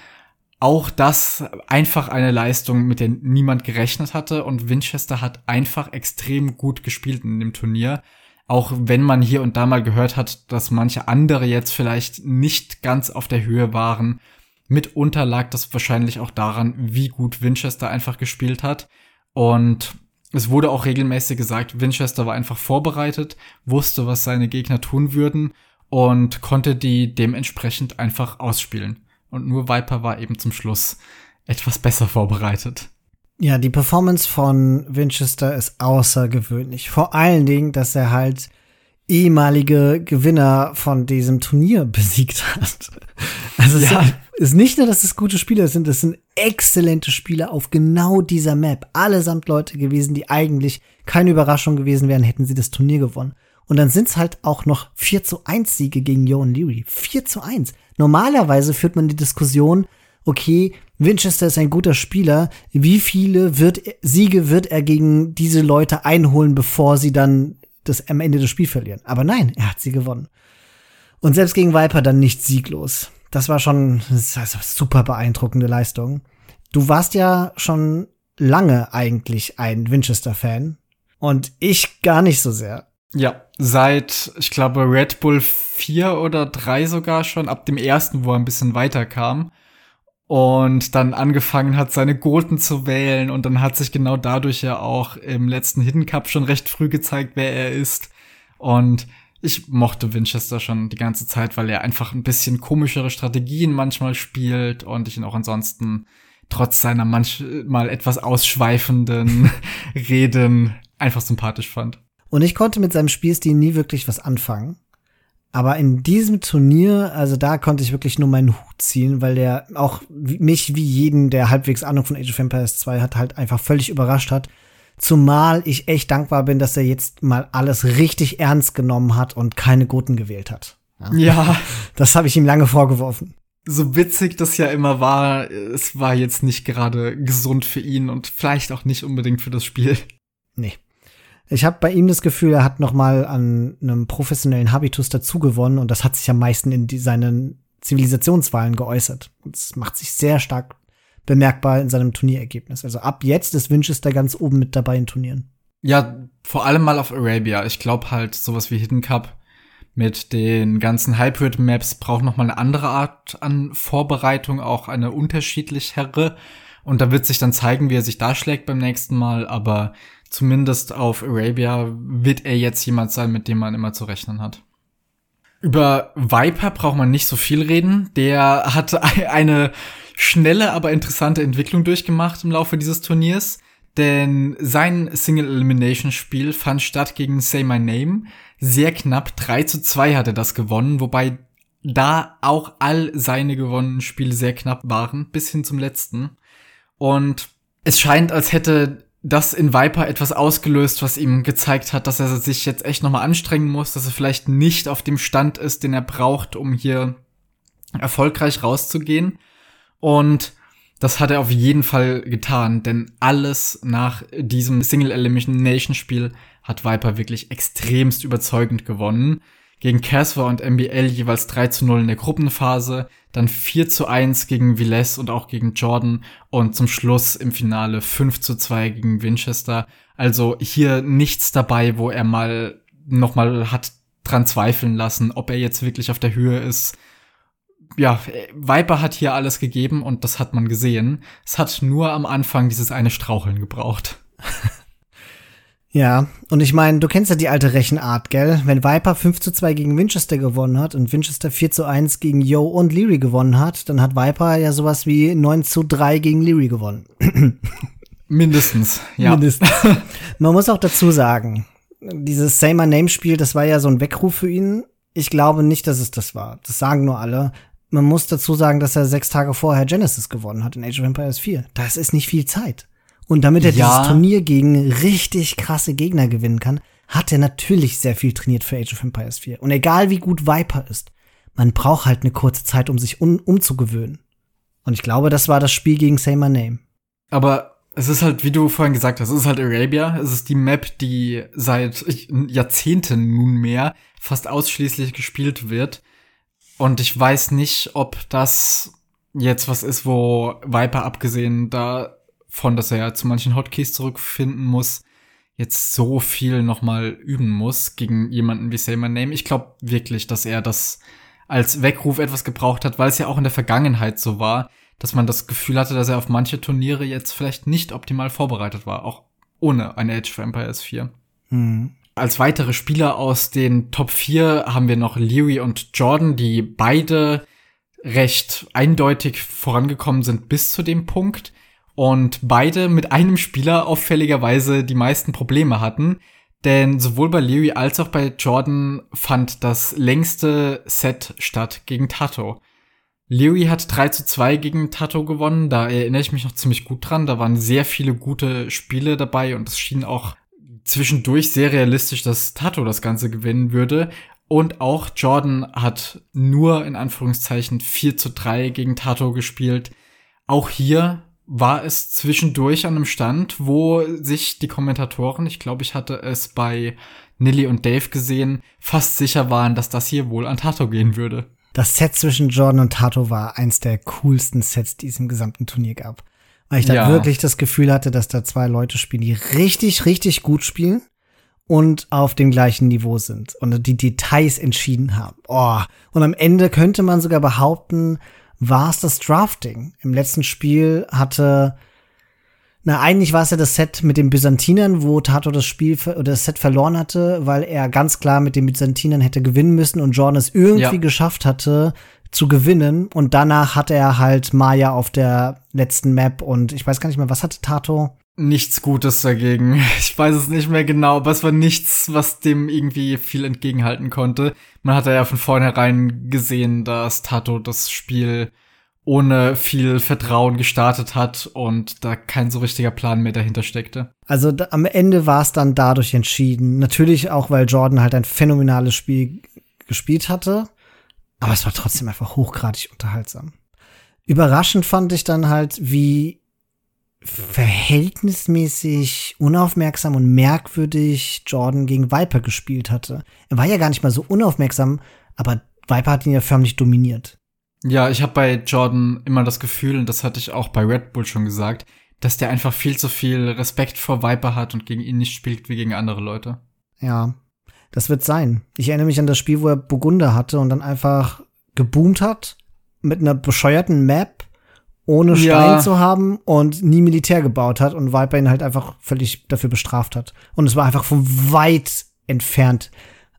Auch das einfach eine Leistung, mit der niemand gerechnet hatte und Winchester hat einfach extrem gut gespielt in dem Turnier. Auch wenn man hier und da mal gehört hat, dass manche andere jetzt vielleicht nicht ganz auf der Höhe waren. Mitunter lag das wahrscheinlich auch daran, wie gut Winchester einfach gespielt hat. Und es wurde auch regelmäßig gesagt, Winchester war einfach vorbereitet, wusste, was seine Gegner tun würden und konnte die dementsprechend einfach ausspielen. Und nur Viper war eben zum Schluss etwas besser vorbereitet. Ja, die Performance von Winchester ist außergewöhnlich. Vor allen Dingen, dass er halt ehemalige Gewinner von diesem Turnier (laughs) besiegt hat. Also ja. es ist nicht nur, dass es gute Spieler sind, es sind exzellente Spieler auf genau dieser Map. Allesamt Leute gewesen, die eigentlich keine Überraschung gewesen wären, hätten sie das Turnier gewonnen. Und dann sind's halt auch noch 4 zu 1 Siege gegen Joan Leary. 4 zu 1. Normalerweise führt man die Diskussion, okay, Winchester ist ein guter Spieler. Wie viele wird, Siege wird er gegen diese Leute einholen, bevor sie dann das am Ende des Spiels verlieren? Aber nein, er hat sie gewonnen. Und selbst gegen Viper dann nicht sieglos. Das war schon das super beeindruckende Leistung. Du warst ja schon lange eigentlich ein Winchester-Fan. Und ich gar nicht so sehr. Ja, seit, ich glaube, Red Bull 4 oder 3 sogar schon, ab dem ersten, wo er ein bisschen weiter kam. Und dann angefangen hat, seine Goten zu wählen. Und dann hat sich genau dadurch ja auch im letzten Hidden Cup schon recht früh gezeigt, wer er ist. Und ich mochte Winchester schon die ganze Zeit, weil er einfach ein bisschen komischere Strategien manchmal spielt und ich ihn auch ansonsten trotz seiner manchmal etwas ausschweifenden (laughs) Reden einfach sympathisch fand. Und ich konnte mit seinem Spielstil nie wirklich was anfangen. Aber in diesem Turnier, also da konnte ich wirklich nur meinen Hut ziehen, weil der auch mich wie jeden, der halbwegs Ahnung von Age of Empires 2 hat, halt einfach völlig überrascht hat. Zumal ich echt dankbar bin, dass er jetzt mal alles richtig ernst genommen hat und keine Guten gewählt hat. Ja. ja. (laughs) Das habe ich ihm lange vorgeworfen. So witzig das ja immer war, es war jetzt nicht gerade gesund für ihn und vielleicht auch nicht unbedingt für das Spiel. Nee. Ich habe bei ihm das Gefühl, er hat noch mal an einem professionellen Habitus dazugewonnen und das hat sich am meisten in die, seinen Zivilisationswahlen geäußert. Das macht sich sehr stark bemerkbar in seinem Turnierergebnis. Also ab jetzt ist Winchester ganz oben mit dabei in Turnieren. Ja, vor allem mal auf Arabia. Ich glaube halt, sowas wie Hidden Cup mit den ganzen Hybrid-Maps braucht noch mal eine andere Art an Vorbereitung, auch eine unterschiedlichere. Und da wird sich dann zeigen, wie er sich da schlägt beim nächsten Mal. Aber zumindest auf Arabia wird er jetzt jemand sein, mit dem man immer zu rechnen hat. Über Viper braucht man nicht so viel reden. Der hat (laughs) eine schnelle, aber interessante Entwicklung durchgemacht im Laufe dieses Turniers. Denn sein Single Elimination Spiel fand statt gegen Say My Name. Sehr knapp 3 zu 2 hat er das gewonnen, wobei da auch all seine gewonnenen Spiele sehr knapp waren, bis hin zum letzten. Und es scheint, als hätte das in Viper etwas ausgelöst, was ihm gezeigt hat, dass er sich jetzt echt nochmal anstrengen muss, dass er vielleicht nicht auf dem Stand ist, den er braucht, um hier erfolgreich rauszugehen. Und das hat er auf jeden Fall getan, denn alles nach diesem Single Elimination Spiel hat Viper wirklich extremst überzeugend gewonnen gegen Casper und MBL jeweils 3 zu 0 in der Gruppenphase, dann 4 zu 1 gegen Villes und auch gegen Jordan und zum Schluss im Finale 5 zu 2 gegen Winchester. Also hier nichts dabei, wo er mal nochmal hat dran zweifeln lassen, ob er jetzt wirklich auf der Höhe ist. Ja, Viper hat hier alles gegeben und das hat man gesehen. Es hat nur am Anfang dieses eine Straucheln gebraucht. (laughs) Ja, und ich meine, du kennst ja die alte Rechenart, gell? Wenn Viper 5 zu 2 gegen Winchester gewonnen hat und Winchester 4 zu 1 gegen Yo und Leary gewonnen hat, dann hat Viper ja sowas wie 9 zu 3 gegen Leary gewonnen. (clears throat) Mindestens, ja. Mindestens. (laughs) Man muss auch dazu sagen, dieses Say My Name Spiel, das war ja so ein Weckruf für ihn. Ich glaube nicht, dass es das war. Das sagen nur alle. Man muss dazu sagen, dass er sechs Tage vorher Genesis gewonnen hat in Age of Empires 4. Das ist nicht viel Zeit. Und damit er ja. dieses Turnier gegen richtig krasse Gegner gewinnen kann, hat er natürlich sehr viel trainiert für Age of Empires 4. Und egal wie gut Viper ist, man braucht halt eine kurze Zeit, um sich um, umzugewöhnen. Und ich glaube, das war das Spiel gegen Say My Name. Aber es ist halt, wie du vorhin gesagt hast, es ist halt Arabia. Es ist die Map, die seit Jahrzehnten nunmehr fast ausschließlich gespielt wird. Und ich weiß nicht, ob das jetzt was ist, wo Viper abgesehen da von, dass er ja zu manchen Hotkeys zurückfinden muss, jetzt so viel nochmal üben muss gegen jemanden wie Say My Name. Ich glaube wirklich, dass er das als Weckruf etwas gebraucht hat, weil es ja auch in der Vergangenheit so war, dass man das Gefühl hatte, dass er auf manche Turniere jetzt vielleicht nicht optimal vorbereitet war, auch ohne eine Age of Empires 4. Mhm. Als weitere Spieler aus den Top 4 haben wir noch Leary und Jordan, die beide recht eindeutig vorangekommen sind bis zu dem Punkt und beide mit einem Spieler auffälligerweise die meisten Probleme hatten. Denn sowohl bei Leary als auch bei Jordan fand das längste Set statt gegen Tato. Leary hat 3 zu 2 gegen Tato gewonnen, da erinnere ich mich noch ziemlich gut dran. Da waren sehr viele gute Spiele dabei und es schien auch zwischendurch sehr realistisch, dass Tato das Ganze gewinnen würde. Und auch Jordan hat nur in Anführungszeichen 4 zu 3 gegen Tato gespielt. Auch hier war es zwischendurch an einem Stand, wo sich die Kommentatoren, ich glaube, ich hatte es bei Nilly und Dave gesehen, fast sicher waren, dass das hier wohl an Tato gehen würde. Das Set zwischen Jordan und Tato war eins der coolsten Sets, die es im gesamten Turnier gab. Weil ich da ja. wirklich das Gefühl hatte, dass da zwei Leute spielen, die richtig, richtig gut spielen und auf dem gleichen Niveau sind und die Details entschieden haben. Oh. Und am Ende könnte man sogar behaupten, war es das Drafting. Im letzten Spiel hatte, na, eigentlich war es ja das Set mit den Byzantinern, wo Tato das Spiel oder das Set verloren hatte, weil er ganz klar mit den Byzantinern hätte gewinnen müssen und Jordan es irgendwie ja. geschafft hatte, zu gewinnen. Und danach hatte er halt Maya auf der letzten Map und ich weiß gar nicht mehr, was hatte Tato? Nichts Gutes dagegen. (laughs) Ich weiß es nicht mehr genau, aber es war nichts, was dem irgendwie viel entgegenhalten konnte. Man hatte ja von vornherein gesehen, dass Tato das Spiel ohne viel Vertrauen gestartet hat und da kein so richtiger Plan mehr dahinter steckte. Also da, am Ende war es dann dadurch entschieden. Natürlich auch, weil Jordan halt ein phänomenales Spiel gespielt hatte. Aber es war trotzdem einfach hochgradig unterhaltsam. Überraschend fand ich dann halt, wie verhältnismäßig unaufmerksam und merkwürdig Jordan gegen Viper gespielt hatte. Er war ja gar nicht mal so unaufmerksam, aber Viper hat ihn ja förmlich dominiert. Ja, ich habe bei Jordan immer das Gefühl, und das hatte ich auch bei Red Bull schon gesagt, dass der einfach viel zu viel Respekt vor Viper hat und gegen ihn nicht spielt wie gegen andere Leute. Ja, das wird sein. Ich erinnere mich an das Spiel, wo er Burgunder hatte und dann einfach geboomt hat mit einer bescheuerten Map, ohne Stein ja. zu haben und nie Militär gebaut hat und Viper ihn halt einfach völlig dafür bestraft hat. Und es war einfach von weit entfernt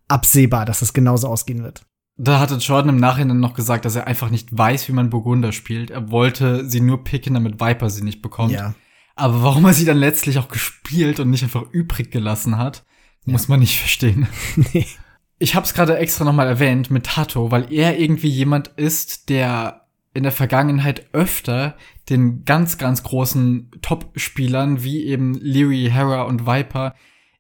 absehbar, dass es genauso ausgehen wird. Da hatte Jordan im Nachhinein noch gesagt, dass er einfach nicht weiß, wie man Burgunder spielt. Er wollte sie nur picken, damit Viper sie nicht bekommt. Ja. Aber warum er sie dann letztlich auch gespielt und nicht einfach übrig gelassen hat, ja. Muss man nicht verstehen. (laughs) nee. Ich habe es gerade extra nochmal erwähnt mit Tato, weil er irgendwie jemand ist, der in der Vergangenheit öfter den ganz, ganz großen Top-Spielern wie eben Leary, Hera und Viper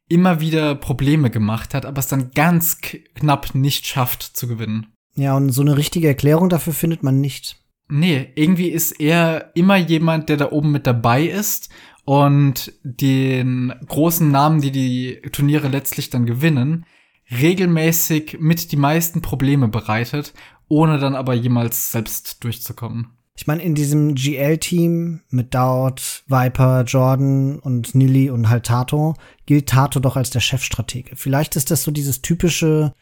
immer wieder Probleme gemacht hat, aber es dann ganz knapp nicht schafft zu gewinnen. Ja, und so eine richtige Erklärung dafür findet man nicht. Nee, irgendwie ist er immer jemand, der da oben mit dabei ist und den großen Namen, die die Turniere letztlich dann gewinnen, regelmäßig mit die meisten Probleme bereitet, ohne dann aber jemals selbst durchzukommen. Ich meine, in diesem GL-Team mit Dowd, Viper, Jordan und Nilly und halt Tato gilt Tato doch als der Chefstratege. Vielleicht ist das so dieses typische,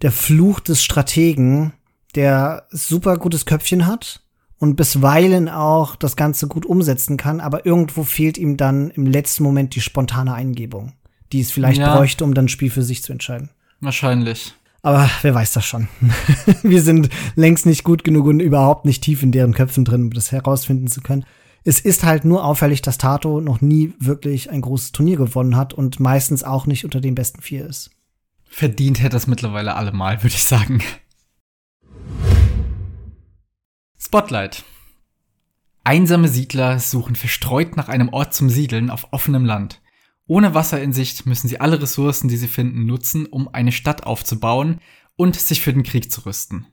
der Fluch des Strategen, der super gutes Köpfchen hat, und bisweilen auch das Ganze gut umsetzen kann, aber irgendwo fehlt ihm dann im letzten Moment die spontane Eingebung, die es vielleicht ja. bräuchte, um dann ein Spiel für sich zu entscheiden. Wahrscheinlich. Aber wer weiß das schon. (laughs) Wir sind längst nicht gut genug und überhaupt nicht tief in deren Köpfen drin, um das herausfinden zu können. Es ist halt nur auffällig, dass Tato noch nie wirklich ein großes Turnier gewonnen hat und meistens auch nicht unter den besten vier ist. Verdient hätte das mittlerweile allemal, würde ich sagen. Spotlight. Einsame Siedler suchen verstreut nach einem Ort zum Siedeln auf offenem Land. Ohne Wasser in Sicht müssen sie alle Ressourcen, die sie finden, nutzen, um eine Stadt aufzubauen und sich für den Krieg zu rüsten.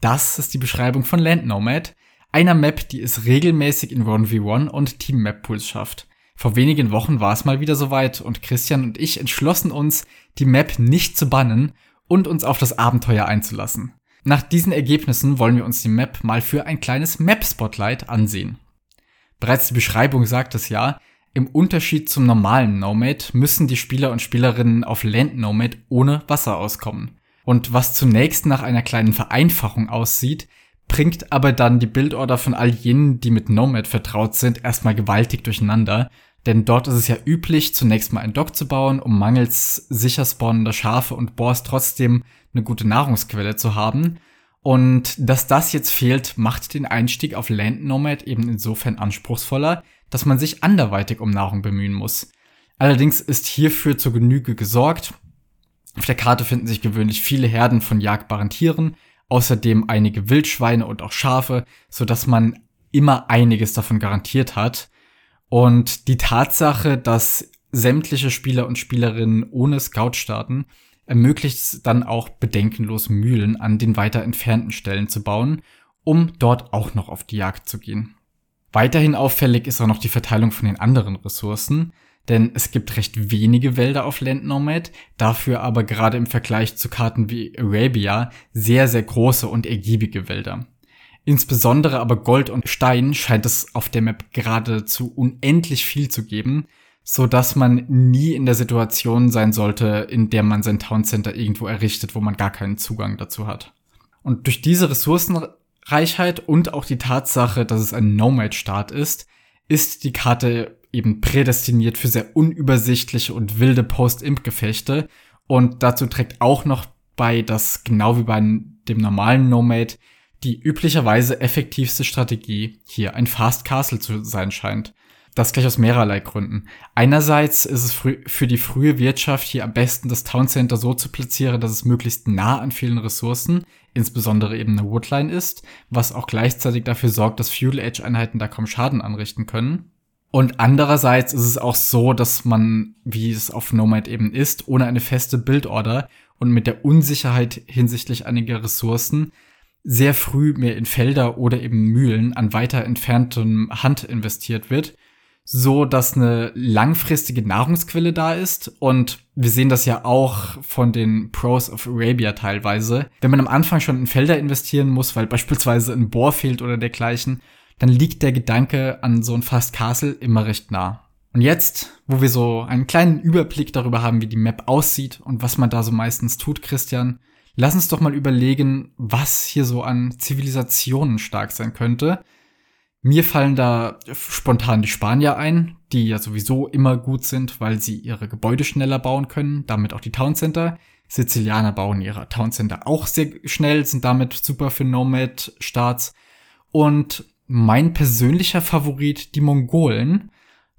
Das ist die Beschreibung von Land Nomad, einer Map, die es regelmäßig in 1v1 und Team Map Pools schafft. Vor wenigen Wochen war es mal wieder soweit und Christian und ich entschlossen uns, die Map nicht zu bannen und uns auf das Abenteuer einzulassen. Nach diesen Ergebnissen wollen wir uns die Map mal für ein kleines Map-Spotlight ansehen. Bereits die Beschreibung sagt es ja, im Unterschied zum normalen Nomad müssen die Spieler und Spielerinnen auf Land Nomad ohne Wasser auskommen. Und was zunächst nach einer kleinen Vereinfachung aussieht, bringt aber dann die Bildorder von all jenen, die mit Nomad vertraut sind, erstmal gewaltig durcheinander. Denn dort ist es ja üblich, zunächst mal ein Dock zu bauen, um mangels sicher spawnender Schafe und Boars trotzdem eine gute Nahrungsquelle zu haben. Und dass das jetzt fehlt, macht den Einstieg auf Land Nomad eben insofern anspruchsvoller, dass man sich anderweitig um Nahrung bemühen muss. Allerdings ist hierfür zur Genüge gesorgt. Auf der Karte finden sich gewöhnlich viele Herden von jagbaren Tieren, außerdem einige Wildschweine und auch Schafe, so dass man immer einiges davon garantiert hat. Und die Tatsache, dass sämtliche Spieler und Spielerinnen ohne Scout starten, ermöglicht es dann auch bedenkenlos Mühlen an den weiter entfernten Stellen zu bauen, um dort auch noch auf die Jagd zu gehen. Weiterhin auffällig ist auch noch die Verteilung von den anderen Ressourcen, denn es gibt recht wenige Wälder auf Land Nomad, dafür aber gerade im Vergleich zu Karten wie Arabia sehr, sehr große und ergiebige Wälder. Insbesondere aber Gold und Stein scheint es auf der Map geradezu unendlich viel zu geben, so dass man nie in der Situation sein sollte, in der man sein Town Center irgendwo errichtet, wo man gar keinen Zugang dazu hat. Und durch diese Ressourcenreichheit und auch die Tatsache, dass es ein Nomad-Staat ist, ist die Karte eben prädestiniert für sehr unübersichtliche und wilde Post-Imp-Gefechte. Und dazu trägt auch noch bei, dass genau wie bei dem normalen Nomad die üblicherweise effektivste Strategie hier ein Fast Castle zu sein scheint. Das gleich aus mehrerlei Gründen. Einerseits ist es für die frühe Wirtschaft hier am besten, das Town Center so zu platzieren, dass es möglichst nah an vielen Ressourcen, insbesondere eben eine Woodline ist, was auch gleichzeitig dafür sorgt, dass Feudal Age Einheiten da kaum Schaden anrichten können. Und andererseits ist es auch so, dass man, wie es auf Nomad eben ist, ohne eine feste Bildorder und mit der Unsicherheit hinsichtlich einiger Ressourcen sehr früh mehr in Felder oder eben Mühlen an weiter entferntem Hand investiert wird, so dass eine langfristige Nahrungsquelle da ist und wir sehen das ja auch von den Pros of Arabia teilweise. Wenn man am Anfang schon in Felder investieren muss, weil beispielsweise ein Bohr fehlt oder dergleichen, dann liegt der Gedanke an so ein Fast Castle immer recht nah. Und jetzt, wo wir so einen kleinen Überblick darüber haben, wie die Map aussieht und was man da so meistens tut, Christian, lass uns doch mal überlegen, was hier so an Zivilisationen stark sein könnte. Mir fallen da spontan die Spanier ein, die ja sowieso immer gut sind, weil sie ihre Gebäude schneller bauen können, damit auch die Towncenter. Sizilianer bauen ihre Towncenter auch sehr schnell, sind damit super für Nomad-Starts. Und mein persönlicher Favorit die Mongolen,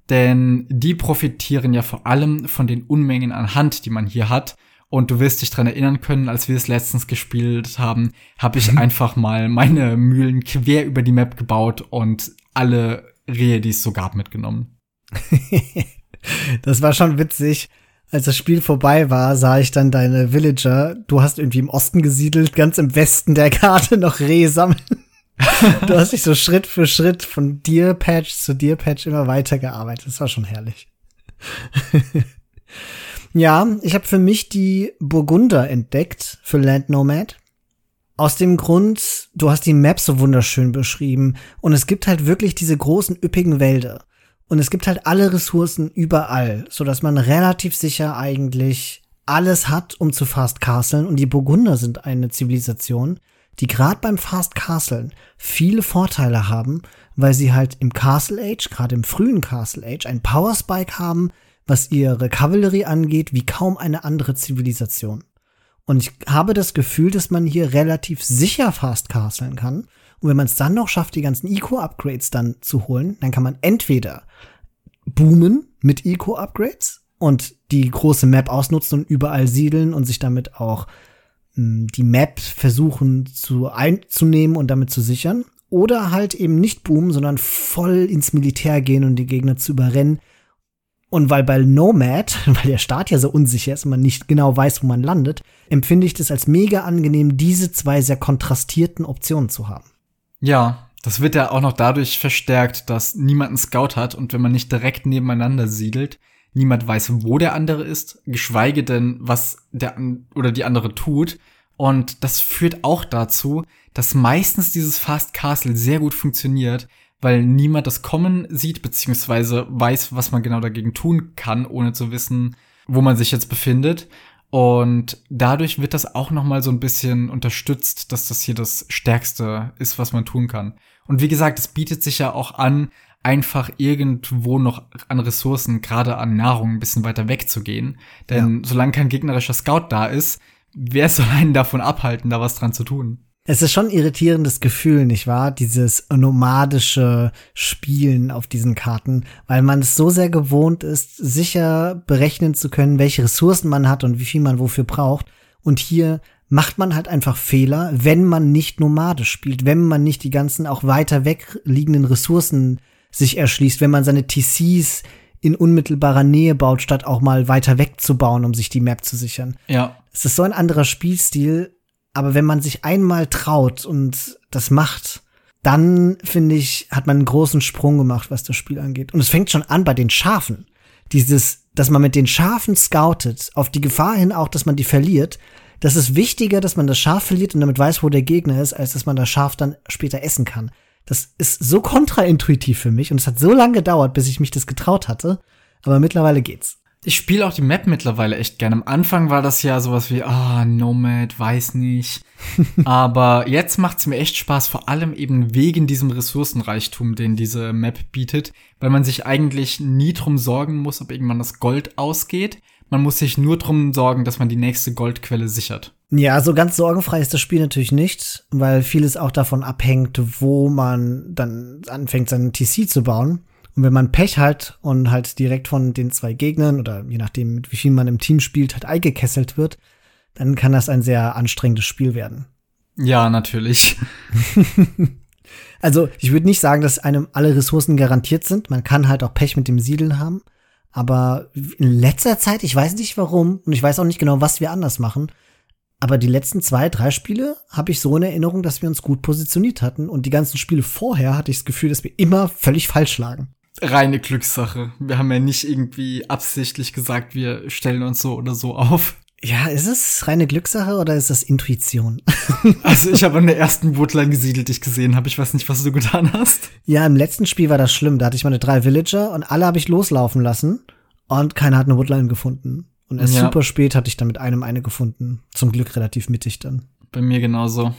denn die profitieren ja vor allem von den Unmengen an Hand, die man hier hat. Und du wirst dich dran erinnern können, als wir es letztens gespielt haben, habe ich mhm. einfach mal meine Mühlen quer über die Map gebaut und alle Rehe, die es so gab, mitgenommen. (laughs) das war schon witzig. Als das Spiel vorbei war, sah ich dann deine Villager. Du hast irgendwie im Osten gesiedelt, ganz im Westen der Karte noch Rehe sammeln. (laughs) du hast dich so Schritt für Schritt von Deer Patch zu Deer Patch immer weiter gearbeitet. Das war schon herrlich. (laughs) ja, ich habe für mich die Burgunder entdeckt für Land Nomad. Aus dem Grund, du hast die Map so wunderschön beschrieben und es gibt halt wirklich diese großen üppigen Wälder und es gibt halt alle Ressourcen überall, so dass man relativ sicher eigentlich alles hat, um zu fast castlen und die Burgunder sind eine Zivilisation, die gerade beim Fast Castlen viele Vorteile haben, weil sie halt im Castle Age, gerade im frühen Castle Age, ein Power Spike haben, was ihre Kavallerie angeht, wie kaum eine andere Zivilisation. Und ich habe das Gefühl, dass man hier relativ sicher Fast Castlen kann. Und wenn man es dann noch schafft, die ganzen Eco-Upgrades dann zu holen, dann kann man entweder boomen mit Eco-Upgrades und die große Map ausnutzen und überall siedeln und sich damit auch die Map versuchen zu einzunehmen und damit zu sichern. Oder halt eben nicht boomen, sondern voll ins Militär gehen und die Gegner zu überrennen. Und weil bei Nomad, (laughs) weil der Start ja so unsicher ist und man nicht genau weiß, wo man landet, empfinde ich das als mega angenehm, diese zwei sehr kontrastierten Optionen zu haben. Ja, das wird ja auch noch dadurch verstärkt, dass niemand einen Scout hat und wenn man nicht direkt nebeneinander siedelt, niemand weiß, wo der andere ist, geschweige denn, was der oder die andere tut. Und das führt auch dazu, dass meistens dieses Fast Castle sehr gut funktioniert, weil niemand das kommen sieht, beziehungsweise weiß, was man genau dagegen tun kann, ohne zu wissen, wo man sich jetzt befindet. Und dadurch wird das auch noch mal so ein bisschen unterstützt, dass das hier das Stärkste ist, was man tun kann. Und wie gesagt, es bietet sich ja auch an, einfach irgendwo noch an Ressourcen, gerade an Nahrung, ein bisschen weiter wegzugehen. Denn ja. solange kein gegnerischer Scout da ist, wer soll einen davon abhalten, da was dran zu tun? Es ist schon ein irritierendes Gefühl, nicht wahr? Dieses nomadische Spielen auf diesen Karten, weil man es so sehr gewohnt ist, sicher berechnen zu können, welche Ressourcen man hat und wie viel man wofür braucht. Und hier macht man halt einfach Fehler, wenn man nicht nomadisch spielt, wenn man nicht die ganzen auch weiter weg liegenden Ressourcen sich erschließt, wenn man seine TCs in unmittelbarer Nähe baut, statt auch mal weiter weg zu bauen, um sich die Map zu sichern. Ja. Es ist so ein anderer Spielstil, aber wenn man sich einmal traut und das macht, dann finde ich, hat man einen großen Sprung gemacht, was das Spiel angeht. Und es fängt schon an bei den Schafen. Dieses, dass man mit den Schafen scoutet, auf die Gefahr hin auch, dass man die verliert. Das ist wichtiger, dass man das Schaf verliert und damit weiß, wo der Gegner ist, als dass man das Schaf dann später essen kann. Das ist so kontraintuitiv für mich und es hat so lange gedauert, bis ich mich das getraut hatte. Aber mittlerweile geht's. Ich spiele auch die Map mittlerweile echt gerne. Am Anfang war das ja sowas wie, ah, Nomad, weiß nicht. (laughs) Aber jetzt macht's mir echt Spaß, vor allem eben wegen diesem Ressourcenreichtum, den diese Map bietet, weil man sich eigentlich nie drum sorgen muss, ob irgendwann das Gold ausgeht. Man muss sich nur drum sorgen, dass man die nächste Goldquelle sichert. Ja, so ganz sorgenfrei ist das Spiel natürlich nicht, weil vieles auch davon abhängt, wo man dann anfängt, seinen TC zu bauen. Und wenn man Pech hat und halt direkt von den zwei Gegnern oder je nachdem, mit wie viel man im Team spielt, halt eingekesselt wird, dann kann das ein sehr anstrengendes Spiel werden. Ja, natürlich. (laughs) also, ich würde nicht sagen, dass einem alle Ressourcen garantiert sind. Man kann halt auch Pech mit dem Siedeln haben. Aber in letzter Zeit, ich weiß nicht warum und ich weiß auch nicht genau, was wir anders machen. Aber die letzten zwei, drei Spiele habe ich so in Erinnerung, dass wir uns gut positioniert hatten. Und die ganzen Spiele vorher hatte ich das Gefühl, dass wir immer völlig falsch lagen. Reine Glückssache. Wir haben ja nicht irgendwie absichtlich gesagt, wir stellen uns so oder so auf. Ja, ist es reine Glückssache oder ist das Intuition? (laughs) also ich habe an der ersten Woodline gesiedelt, die ich gesehen habe. Ich weiß nicht, was du getan hast. Ja, im letzten Spiel war das schlimm. Da hatte ich meine drei Villager und alle habe ich loslaufen lassen und keiner hat eine Woodline gefunden. Und erst ja. super spät hatte ich dann mit einem eine gefunden. Zum Glück relativ mittig dann. Bei mir genauso.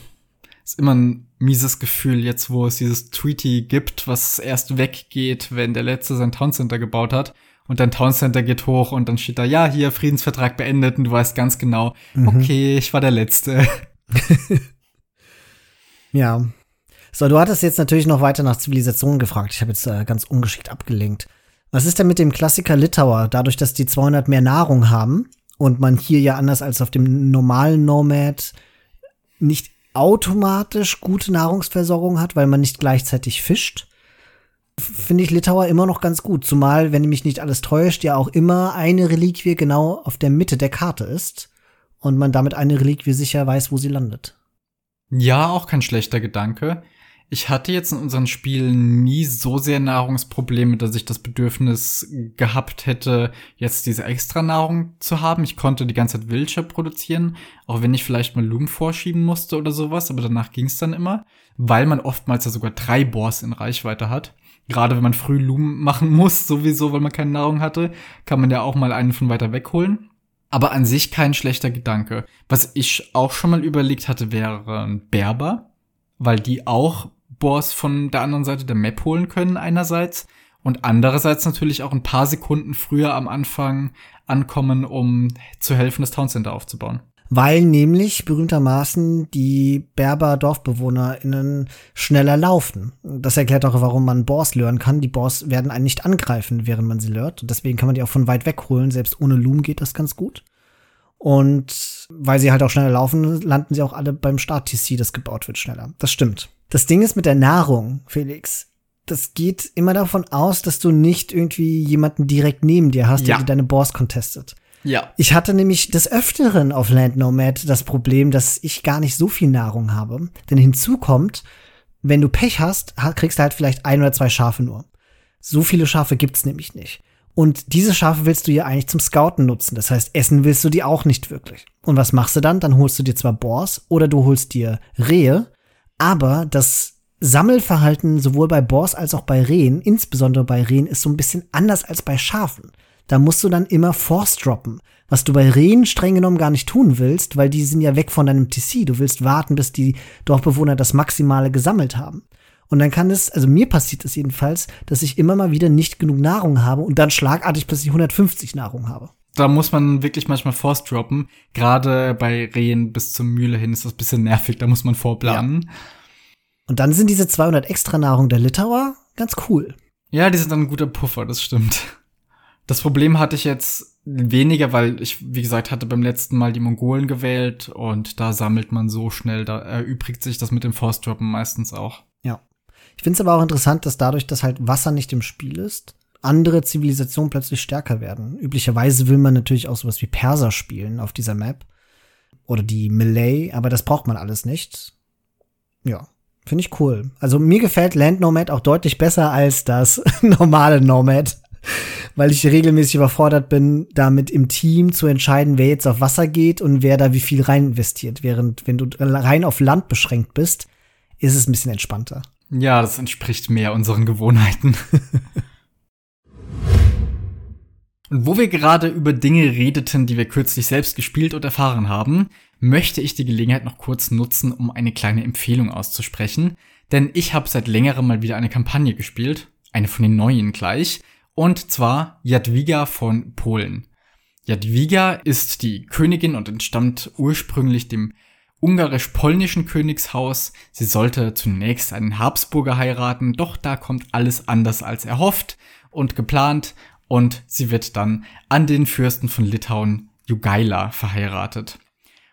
Ist immer ein mieses Gefühl, jetzt wo es dieses Tweety gibt, was erst weggeht, wenn der Letzte sein Town Center gebaut hat und dein Town Center geht hoch und dann steht da, ja, hier, Friedensvertrag beendet und du weißt ganz genau, mhm. okay, ich war der Letzte. (laughs) ja. So, du hattest jetzt natürlich noch weiter nach Zivilisation gefragt. Ich habe jetzt äh, ganz ungeschickt abgelenkt. Was ist denn mit dem Klassiker Litauer? Dadurch, dass die 200 mehr Nahrung haben und man hier ja anders als auf dem normalen Nomad nicht automatisch gute Nahrungsversorgung hat, weil man nicht gleichzeitig fischt, finde ich Litauer immer noch ganz gut. Zumal, wenn mich nicht alles täuscht, ja auch immer eine Reliquie genau auf der Mitte der Karte ist und man damit eine Reliquie sicher weiß, wo sie landet. Ja, auch kein schlechter Gedanke. Ich hatte jetzt in unseren Spielen nie so sehr Nahrungsprobleme, dass ich das Bedürfnis gehabt hätte, jetzt diese extra Nahrung zu haben. Ich konnte die ganze Zeit Wildschirm produzieren, auch wenn ich vielleicht mal Lumen vorschieben musste oder sowas, aber danach ging es dann immer, weil man oftmals ja sogar drei Boars in Reichweite hat. Gerade wenn man früh Lumen machen (laughs) muss, sowieso, weil man keine Nahrung hatte, kann man ja auch mal einen von weiter weg holen. Aber an sich kein schlechter Gedanke. Was ich auch schon mal überlegt hatte, wäre ein Berber, weil die auch Boars von der anderen Seite der Map holen können einerseits und andererseits natürlich auch ein paar Sekunden früher am Anfang ankommen, um zu helfen, das Town Center aufzubauen. Weil nämlich berühmtermaßen die Berber DorfbewohnerInnen schneller laufen. Das erklärt auch, warum man Boars lören kann. Die Boars werden einen nicht angreifen, während man sie lört. Und deswegen kann man die auch von weit weg holen. Selbst ohne Loom geht das ganz gut. Und weil sie halt auch schneller laufen, landen sie auch alle beim Start-TC, das gebaut wird, schneller. Das stimmt. Das Ding ist mit der Nahrung, Felix. Das geht immer davon aus, dass du nicht irgendwie jemanden direkt neben dir hast, ja. der dir deine Boss contestet. Ja. Ich hatte nämlich des Öfteren auf Land Nomad das Problem, dass ich gar nicht so viel Nahrung habe. Denn hinzu kommt, wenn du Pech hast, kriegst du halt vielleicht ein oder zwei Schafe nur. So viele Schafe gibt's nämlich nicht. Und diese Schafe willst du ja eigentlich zum Scouten nutzen. Das heißt, essen willst du die auch nicht wirklich. Und was machst du dann? Dann holst du dir zwar Boars oder du holst dir Rehe aber das Sammelverhalten sowohl bei Boars als auch bei Rehen, insbesondere bei Rehen, ist so ein bisschen anders als bei Schafen. Da musst du dann immer Force droppen, was du bei Rehen streng genommen gar nicht tun willst, weil die sind ja weg von deinem TC. Du willst warten, bis die Dorfbewohner das Maximale gesammelt haben. Und dann kann es, also mir passiert es jedenfalls, dass ich immer mal wieder nicht genug Nahrung habe und dann schlagartig plötzlich 150 Nahrung habe. Da muss man wirklich manchmal Force droppen. Gerade bei Rehen bis zur Mühle hin ist das bisschen nervig, da muss man vorplanen. Ja. Und dann sind diese 200 extra Nahrung der Litauer ganz cool. Ja, die sind dann ein guter Puffer, das stimmt. Das Problem hatte ich jetzt weniger, weil ich, wie gesagt, hatte beim letzten Mal die Mongolen gewählt und da sammelt man so schnell, da erübrigt sich das mit dem Force-Droppen meistens auch. Ja. Ich finde es aber auch interessant, dass dadurch, dass halt Wasser nicht im Spiel ist andere Zivilisationen plötzlich stärker werden. Üblicherweise will man natürlich auch sowas wie Perser spielen auf dieser Map. Oder die Malay, aber das braucht man alles nicht. Ja, finde ich cool. Also mir gefällt Land Nomad auch deutlich besser als das (laughs) normale Nomad weil ich regelmäßig überfordert bin, damit im Team zu entscheiden, wer jetzt auf Wasser geht und wer da wie viel rein investiert. Während, wenn du rein auf Land beschränkt bist, ist es ein bisschen entspannter. Ja, das entspricht mehr unseren Gewohnheiten. Und (laughs) wo wir gerade über Dinge redeten, die wir kürzlich selbst gespielt und erfahren haben, möchte ich die Gelegenheit noch kurz nutzen, um eine kleine Empfehlung auszusprechen. Denn ich habe seit längerem mal wieder eine Kampagne gespielt, eine von den neuen gleich, und zwar Jadwiga von Polen. Jadwiga ist die Königin und entstammt ursprünglich dem ungarisch-polnischen Königshaus. Sie sollte zunächst einen Habsburger heiraten, doch da kommt alles anders als erhofft und geplant und sie wird dann an den Fürsten von Litauen Jugaila verheiratet.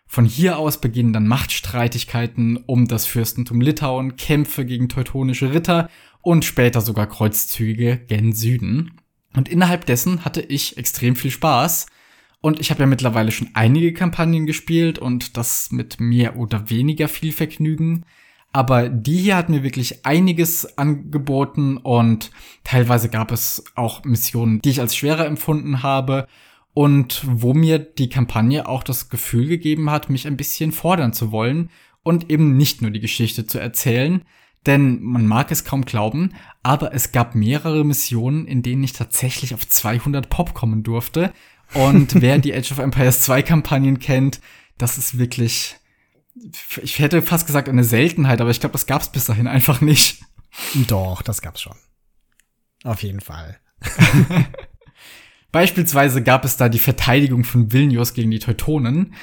Von hier aus beginnen dann Machtstreitigkeiten um das Fürstentum Litauen, Kämpfe gegen teutonische Ritter und später sogar Kreuzzüge gen Süden. Und innerhalb dessen hatte ich extrem viel Spaß. Und ich habe ja mittlerweile schon einige Kampagnen gespielt und das mit mehr oder weniger viel Vergnügen. Aber die hier hat mir wirklich einiges angeboten und teilweise gab es auch Missionen, die ich als schwerer empfunden habe und wo mir die Kampagne auch das Gefühl gegeben hat, mich ein bisschen fordern zu wollen und eben nicht nur die Geschichte zu erzählen, denn man mag es kaum glauben, aber es gab mehrere Missionen, in denen ich tatsächlich auf 200 Pop kommen durfte. Und wer die Age of Empires 2 Kampagnen kennt, das ist wirklich, ich hätte fast gesagt eine Seltenheit, aber ich glaube, das gab es bis dahin einfach nicht. Doch, das gab's schon. Auf jeden Fall. (laughs) Beispielsweise gab es da die Verteidigung von Vilnius gegen die Teutonen.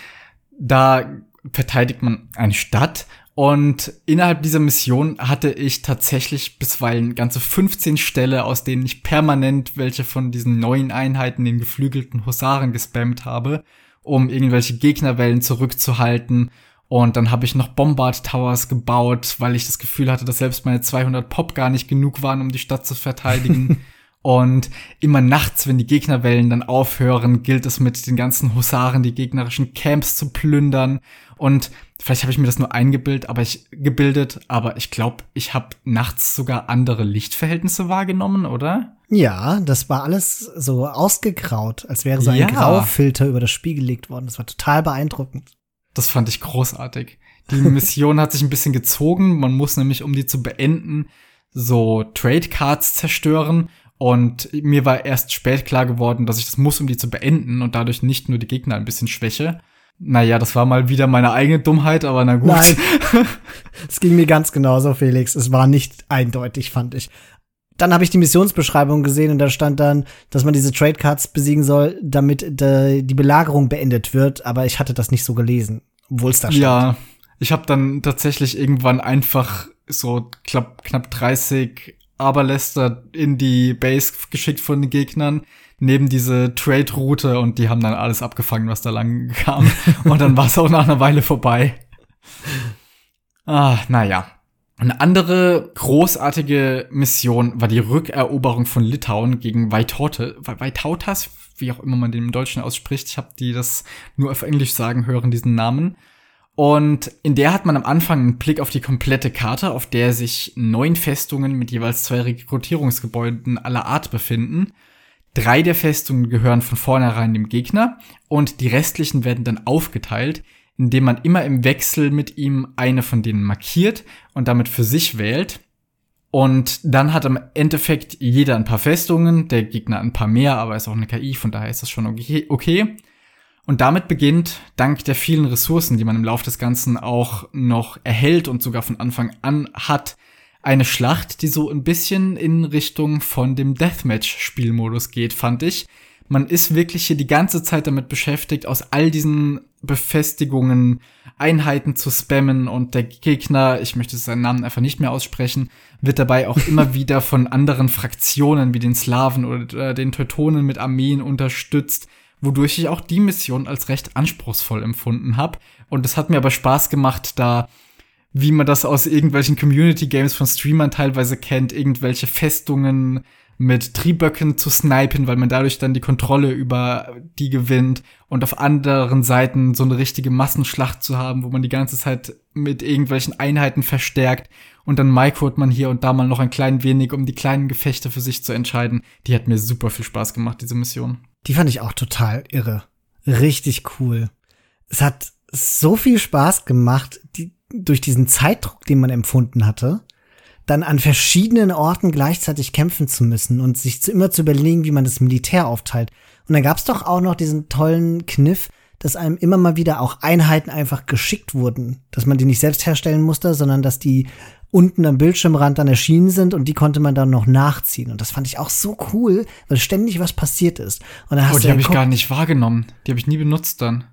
Da verteidigt man eine Stadt und innerhalb dieser Mission hatte ich tatsächlich bisweilen ganze 15 Ställe, aus denen ich permanent welche von diesen neuen Einheiten, den geflügelten Husaren gespammt habe, um irgendwelche Gegnerwellen zurückzuhalten. Und dann habe ich noch Bombard Towers gebaut, weil ich das Gefühl hatte, dass selbst meine 200 Pop gar nicht genug waren, um die Stadt zu verteidigen. (laughs) Und immer nachts, wenn die Gegnerwellen dann aufhören, gilt es mit den ganzen Husaren die gegnerischen Camps zu plündern. Und vielleicht habe ich mir das nur eingebildet, aber ich gebildet, aber ich glaube, ich habe nachts sogar andere Lichtverhältnisse wahrgenommen, oder? Ja, das war alles so ausgegraut, als wäre so ein ja. Graufilter über das Spiel gelegt worden. Das war total beeindruckend. Das fand ich großartig. Die Mission hat sich ein bisschen gezogen. Man muss nämlich, um die zu beenden, so Trade Cards zerstören und mir war erst spät klar geworden, dass ich das muss, um die zu beenden und dadurch nicht nur die Gegner ein bisschen schwäche. Naja, das war mal wieder meine eigene Dummheit, aber na gut. Nein. (laughs) Es ging mir ganz genauso, Felix. Es war nicht eindeutig, fand ich. Dann habe ich die Missionsbeschreibung gesehen und da stand dann, dass man diese Trade Cards besiegen soll, damit die Belagerung beendet wird, aber ich hatte das nicht so gelesen, obwohl es da stand. Ja, ich habe dann tatsächlich irgendwann einfach so knapp, knapp 30 Aberläster in die Base geschickt von den Gegnern, neben diese Trade-Route und die haben dann alles abgefangen, was da lang kam. (laughs) und dann war es auch nach einer Weile vorbei. Ah, naja. Eine andere großartige Mission war die Rückeroberung von Litauen gegen Vaitautas, wie auch immer man den im Deutschen ausspricht. Ich habe die das nur auf Englisch sagen hören, diesen Namen. Und in der hat man am Anfang einen Blick auf die komplette Karte, auf der sich neun Festungen mit jeweils zwei Rekrutierungsgebäuden aller Art befinden. Drei der Festungen gehören von vornherein dem Gegner und die restlichen werden dann aufgeteilt, indem man immer im Wechsel mit ihm eine von denen markiert und damit für sich wählt. Und dann hat im Endeffekt jeder ein paar Festungen, der Gegner ein paar mehr, aber ist auch eine KI, von daher ist das schon okay. Und damit beginnt, dank der vielen Ressourcen, die man im Laufe des Ganzen auch noch erhält und sogar von Anfang an hat, eine Schlacht, die so ein bisschen in Richtung von dem Deathmatch-Spielmodus geht, fand ich. Man ist wirklich hier die ganze Zeit damit beschäftigt, aus all diesen Befestigungen Einheiten zu spammen und der Gegner, ich möchte seinen Namen einfach nicht mehr aussprechen, wird dabei auch immer (laughs) wieder von anderen Fraktionen wie den Slawen oder den Teutonen mit Armeen unterstützt wodurch ich auch die Mission als recht anspruchsvoll empfunden habe. Und es hat mir aber Spaß gemacht, da wie man das aus irgendwelchen Community Games von Streamern teilweise kennt, irgendwelche Festungen mit Trieböcken zu snipen, weil man dadurch dann die Kontrolle über die gewinnt und auf anderen Seiten so eine richtige Massenschlacht zu haben, wo man die ganze Zeit mit irgendwelchen Einheiten verstärkt und dann microt man hier und da mal noch ein klein wenig, um die kleinen Gefechte für sich zu entscheiden. Die hat mir super viel Spaß gemacht, diese Mission. Die fand ich auch total irre. Richtig cool. Es hat so viel Spaß gemacht, die, durch diesen Zeitdruck, den man empfunden hatte, dann an verschiedenen Orten gleichzeitig kämpfen zu müssen und sich zu, immer zu überlegen, wie man das Militär aufteilt. Und dann gab's doch auch noch diesen tollen Kniff, dass einem immer mal wieder auch Einheiten einfach geschickt wurden, dass man die nicht selbst herstellen musste, sondern dass die unten am Bildschirmrand dann erschienen sind und die konnte man dann noch nachziehen. Und das fand ich auch so cool, weil ständig was passiert ist. Und dann hast oh, die habe ich gar nicht wahrgenommen. Die habe ich nie benutzt dann.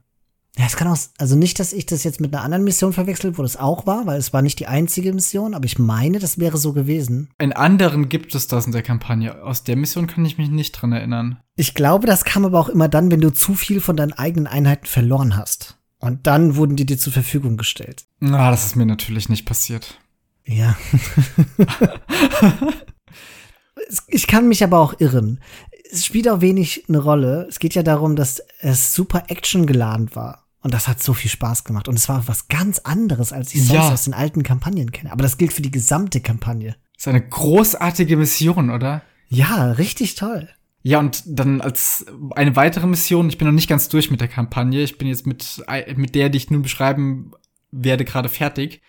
Ja, es kann auch, also nicht, dass ich das jetzt mit einer anderen Mission verwechselt, wo das auch war, weil es war nicht die einzige Mission, aber ich meine, das wäre so gewesen. In anderen gibt es das in der Kampagne. Aus der Mission kann ich mich nicht dran erinnern. Ich glaube, das kam aber auch immer dann, wenn du zu viel von deinen eigenen Einheiten verloren hast. Und dann wurden die dir zur Verfügung gestellt. Na, das ist mir natürlich nicht passiert. Ja. (laughs) ich kann mich aber auch irren. Es spielt auch wenig eine Rolle. Es geht ja darum, dass es super actiongeladen war. Und das hat so viel Spaß gemacht. Und es war was ganz anderes, als ich sonst ja. aus den alten Kampagnen kenne. Aber das gilt für die gesamte Kampagne. Das ist eine großartige Mission, oder? Ja, richtig toll. Ja, und dann als eine weitere Mission, ich bin noch nicht ganz durch mit der Kampagne, ich bin jetzt mit, mit der, die ich nun beschreiben werde, gerade fertig.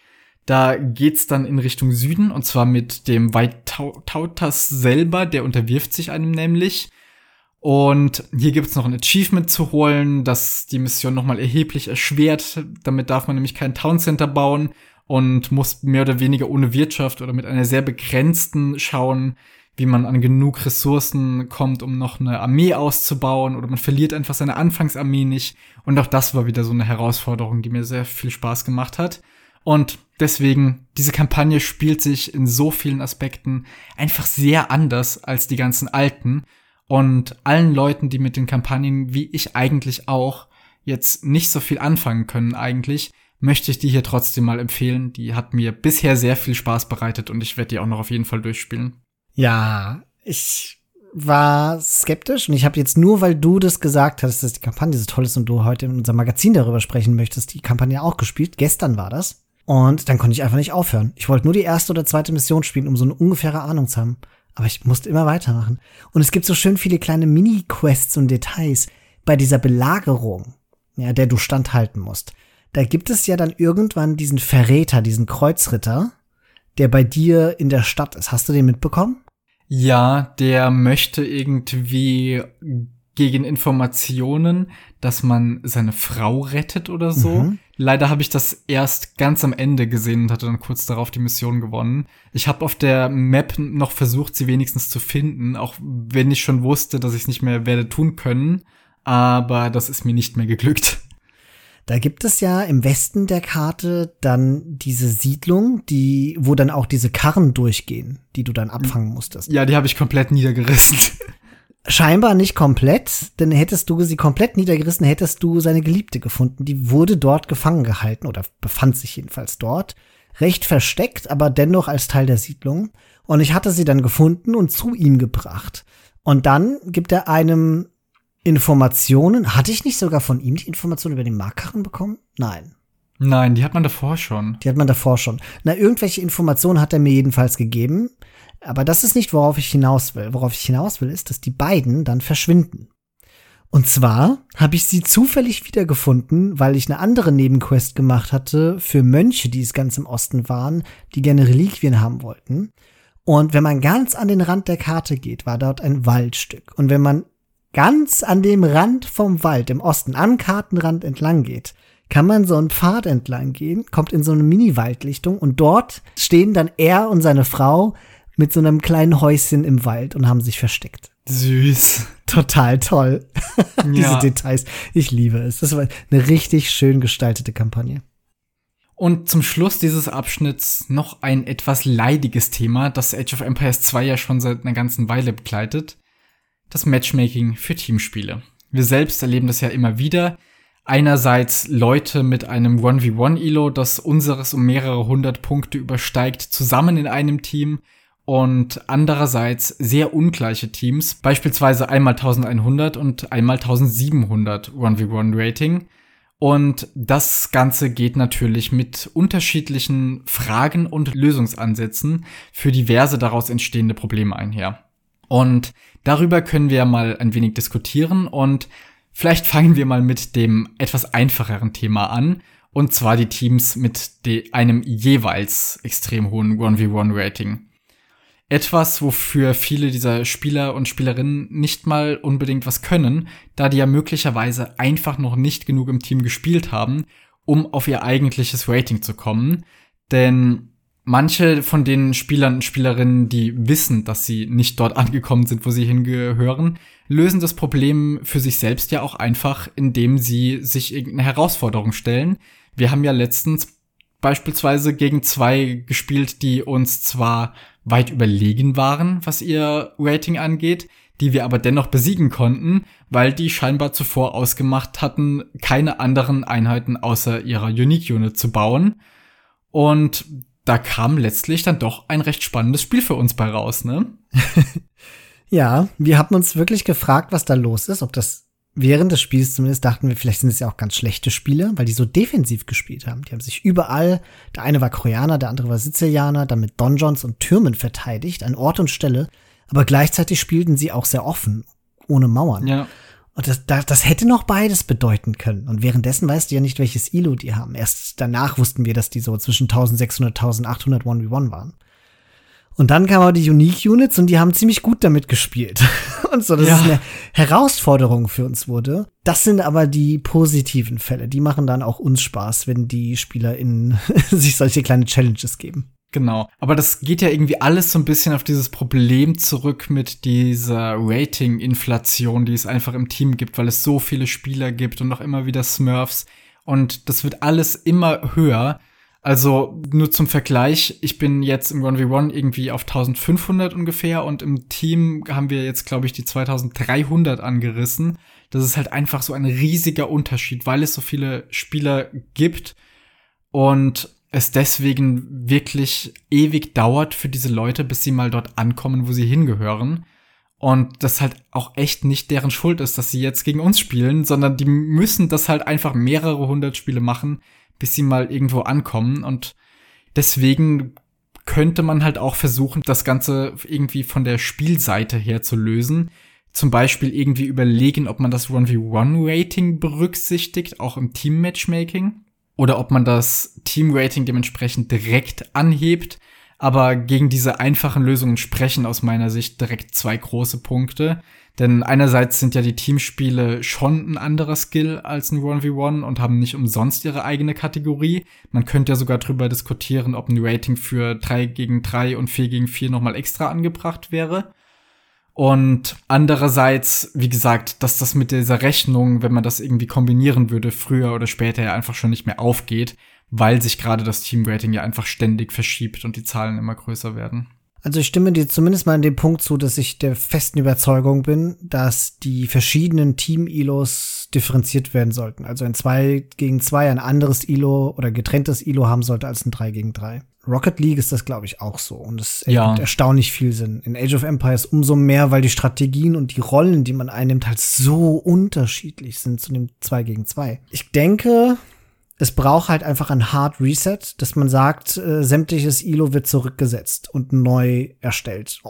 Da geht's dann in Richtung Süden, und zwar mit dem White Tautas selber, der unterwirft sich einem nämlich. Und hier gibt's noch ein Achievement zu holen, das die Mission nochmal erheblich erschwert. Damit darf man nämlich kein Town Center bauen und muss mehr oder weniger ohne Wirtschaft oder mit einer sehr begrenzten schauen, wie man an genug Ressourcen kommt, um noch eine Armee auszubauen oder man verliert einfach seine Anfangsarmee nicht. Und auch das war wieder so eine Herausforderung, die mir sehr viel Spaß gemacht hat. Und deswegen, diese Kampagne spielt sich in so vielen Aspekten einfach sehr anders als die ganzen alten. Und allen Leuten, die mit den Kampagnen, wie ich eigentlich auch, jetzt nicht so viel anfangen können eigentlich, möchte ich die hier trotzdem mal empfehlen. Die hat mir bisher sehr viel Spaß bereitet und ich werde die auch noch auf jeden Fall durchspielen. Ja, ich war skeptisch und ich habe jetzt nur, weil du das gesagt hast, dass die Kampagne so toll ist und du heute in unserem Magazin darüber sprechen möchtest, die Kampagne auch gespielt. Gestern war das. Und dann konnte ich einfach nicht aufhören. Ich wollte nur die erste oder zweite Mission spielen, um so eine ungefähre Ahnung zu haben. Aber ich musste immer weitermachen. Und es gibt so schön viele kleine Mini-Quests und Details bei dieser Belagerung, ja, der du standhalten musst. Da gibt es ja dann irgendwann diesen Verräter, diesen Kreuzritter, der bei dir in der Stadt ist. Hast du den mitbekommen? Ja, der möchte irgendwie gegen Informationen, dass man seine Frau rettet oder so. Mhm. Leider habe ich das erst ganz am Ende gesehen und hatte dann kurz darauf die Mission gewonnen. Ich habe auf der Map noch versucht, sie wenigstens zu finden, auch wenn ich schon wusste, dass ich es nicht mehr werde tun können. Aber das ist mir nicht mehr geglückt. Da gibt es ja im Westen der Karte dann diese Siedlung, die, wo dann auch diese Karren durchgehen, die du dann abfangen musstest. Ja, die habe ich komplett niedergerissen. (laughs) Scheinbar nicht komplett, denn hättest du sie komplett niedergerissen, hättest du seine Geliebte gefunden. Die wurde dort gefangen gehalten oder befand sich jedenfalls dort. Recht versteckt, aber dennoch als Teil der Siedlung. Und ich hatte sie dann gefunden und zu ihm gebracht. Und dann gibt er einem Informationen. Hatte ich nicht sogar von ihm die Informationen über den Markkarren bekommen? Nein. Nein, die hat man davor schon. Die hat man davor schon. Na, irgendwelche Informationen hat er mir jedenfalls gegeben. Aber das ist nicht, worauf ich hinaus will. Worauf ich hinaus will, ist, dass die beiden dann verschwinden. Und zwar habe ich sie zufällig wiedergefunden, weil ich eine andere Nebenquest gemacht hatte für Mönche, die es ganz im Osten waren, die gerne Reliquien haben wollten. Und wenn man ganz an den Rand der Karte geht, war dort ein Waldstück. Und wenn man ganz an dem Rand vom Wald im Osten, am Kartenrand entlang geht, kann man so einen Pfad entlang gehen, kommt in so eine Mini-Waldlichtung und dort stehen dann er und seine Frau mit so einem kleinen Häuschen im Wald und haben sich versteckt. Süß. Total toll. (laughs) Diese ja. Details. Ich liebe es. Das war eine richtig schön gestaltete Kampagne. Und zum Schluss dieses Abschnitts noch ein etwas leidiges Thema, das Age of Empires 2 ja schon seit einer ganzen Weile begleitet. Das Matchmaking für Teamspiele. Wir selbst erleben das ja immer wieder. Einerseits Leute mit einem 1v1-Elo, das unseres um mehrere hundert Punkte übersteigt, zusammen in einem Team und andererseits sehr ungleiche Teams, beispielsweise einmal 1100 und einmal 1700 1v1 Rating. Und das Ganze geht natürlich mit unterschiedlichen Fragen und Lösungsansätzen für diverse daraus entstehende Probleme einher. Und darüber können wir mal ein wenig diskutieren und vielleicht fangen wir mal mit dem etwas einfacheren Thema an. Und zwar die Teams mit einem jeweils extrem hohen 1v1-Rating. Etwas, wofür viele dieser Spieler und Spielerinnen nicht mal unbedingt was können, da die ja möglicherweise einfach noch nicht genug im Team gespielt haben, um auf ihr eigentliches Rating zu kommen. Denn manche von den Spielern und Spielerinnen, die wissen, dass sie nicht dort (laughs) angekommen sind, wo sie hingehören, lösen das Problem für sich selbst ja auch einfach, indem sie sich irgendeine Herausforderung stellen. Wir haben ja letztens beispielsweise gegen zwei gespielt, die uns zwar weit überlegen waren, was ihr Rating angeht, die wir aber dennoch besiegen konnten, weil die scheinbar zuvor ausgemacht hatten, keine anderen Einheiten außer ihrer Unique Unit zu bauen. Und da kam letztlich dann doch ein recht spannendes Spiel für uns bei raus, ne? (laughs) ja, wir haben uns wirklich gefragt, was da los ist, ob das während des Spiels zumindest dachten wir, vielleicht sind es ja auch ganz schlechte Spieler, weil die so defensiv gespielt haben. Die haben sich überall, der eine war Koreaner, der andere war Sizilianer, dann mit Donjons und Türmen verteidigt, an Ort und Stelle. Aber gleichzeitig spielten sie auch sehr offen, ohne Mauern. Ja. Und das, das, das hätte noch beides bedeuten können. Und währenddessen weißt du ja nicht, welches ILO die haben. Erst danach wussten wir, dass die so zwischen 1600 1800 1v1 waren. Und dann kamen auch die Unique Units und die haben ziemlich gut damit gespielt. (laughs) und so, dass ja. es eine Herausforderung für uns wurde. Das sind aber die positiven Fälle. Die machen dann auch uns Spaß, wenn die SpielerInnen (laughs) sich solche kleine Challenges geben. Genau. Aber das geht ja irgendwie alles so ein bisschen auf dieses Problem zurück mit dieser Rating-Inflation, die es einfach im Team gibt, weil es so viele Spieler gibt und auch immer wieder Smurfs. Und das wird alles immer höher. Also nur zum Vergleich, ich bin jetzt im 1v1 irgendwie auf 1500 ungefähr und im Team haben wir jetzt, glaube ich, die 2300 angerissen. Das ist halt einfach so ein riesiger Unterschied, weil es so viele Spieler gibt und es deswegen wirklich ewig dauert für diese Leute, bis sie mal dort ankommen, wo sie hingehören. Und das halt auch echt nicht deren Schuld ist, dass sie jetzt gegen uns spielen, sondern die müssen das halt einfach mehrere hundert Spiele machen, bis sie mal irgendwo ankommen. Und deswegen könnte man halt auch versuchen, das Ganze irgendwie von der Spielseite her zu lösen. Zum Beispiel irgendwie überlegen, ob man das 1v1-Rating berücksichtigt, auch im Team-Matchmaking. Oder ob man das Team-Rating dementsprechend direkt anhebt. Aber gegen diese einfachen Lösungen sprechen aus meiner Sicht direkt zwei große Punkte. Denn einerseits sind ja die Teamspiele schon ein anderer Skill als ein 1v1 und haben nicht umsonst ihre eigene Kategorie. Man könnte ja sogar drüber diskutieren, ob ein Rating für 3 gegen 3 und 4 gegen 4 nochmal extra angebracht wäre. Und andererseits, wie gesagt, dass das mit dieser Rechnung, wenn man das irgendwie kombinieren würde, früher oder später ja einfach schon nicht mehr aufgeht, weil sich gerade das Team-Rating ja einfach ständig verschiebt und die Zahlen immer größer werden. Also ich stimme dir zumindest mal in dem Punkt zu, dass ich der festen Überzeugung bin, dass die verschiedenen Team-ILOs differenziert werden sollten. Also ein 2 gegen 2 ein anderes ILO oder getrenntes ILO haben sollte als ein 3 gegen 3. Rocket League ist das, glaube ich, auch so. Und es ja. ergibt erstaunlich viel Sinn. In Age of Empires umso mehr, weil die Strategien und die Rollen, die man einnimmt, halt so unterschiedlich sind zu dem 2 gegen 2. Ich denke, es braucht halt einfach ein Hard Reset, dass man sagt, äh, sämtliches ILO wird zurückgesetzt und neu erstellt.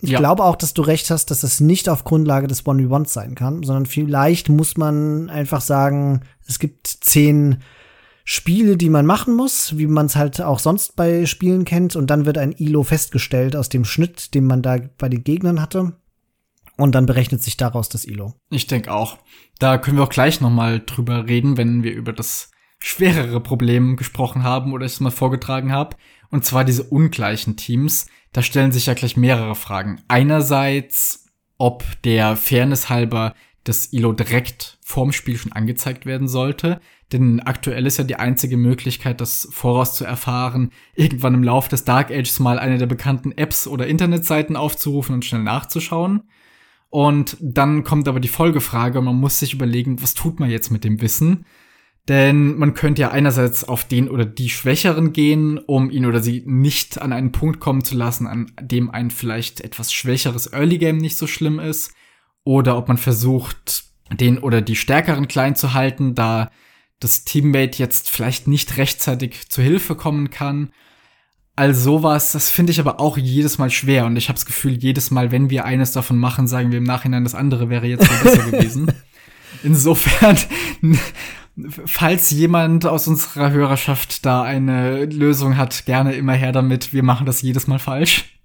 Ich ja. glaube auch, dass du recht hast, dass es nicht auf Grundlage des one v 1 sein kann, sondern vielleicht muss man einfach sagen, es gibt zehn Spiele, die man machen muss, wie man es halt auch sonst bei Spielen kennt, und dann wird ein ILO festgestellt aus dem Schnitt, den man da bei den Gegnern hatte. Und dann berechnet sich daraus das ILO. Ich denke auch. Da können wir auch gleich noch mal drüber reden, wenn wir über das schwerere Problem gesprochen haben oder ich es mal vorgetragen habe. Und zwar diese ungleichen Teams. Da stellen sich ja gleich mehrere Fragen. Einerseits, ob der Fairness halber das ILO direkt vorm Spiel schon angezeigt werden sollte. Denn aktuell ist ja die einzige Möglichkeit, das voraus zu erfahren, irgendwann im Lauf des Dark Ages mal eine der bekannten Apps oder Internetseiten aufzurufen und schnell nachzuschauen. Und dann kommt aber die Folgefrage, man muss sich überlegen, was tut man jetzt mit dem Wissen? Denn man könnte ja einerseits auf den oder die Schwächeren gehen, um ihn oder sie nicht an einen Punkt kommen zu lassen, an dem ein vielleicht etwas schwächeres Early Game nicht so schlimm ist. Oder ob man versucht, den oder die Stärkeren klein zu halten, da das Teammate jetzt vielleicht nicht rechtzeitig zu Hilfe kommen kann. All sowas, das finde ich aber auch jedes Mal schwer und ich habe das Gefühl, jedes Mal, wenn wir eines davon machen, sagen wir im Nachhinein, das andere wäre jetzt besser (laughs) gewesen. Insofern (laughs) falls jemand aus unserer Hörerschaft da eine Lösung hat, gerne immer her damit. Wir machen das jedes Mal falsch.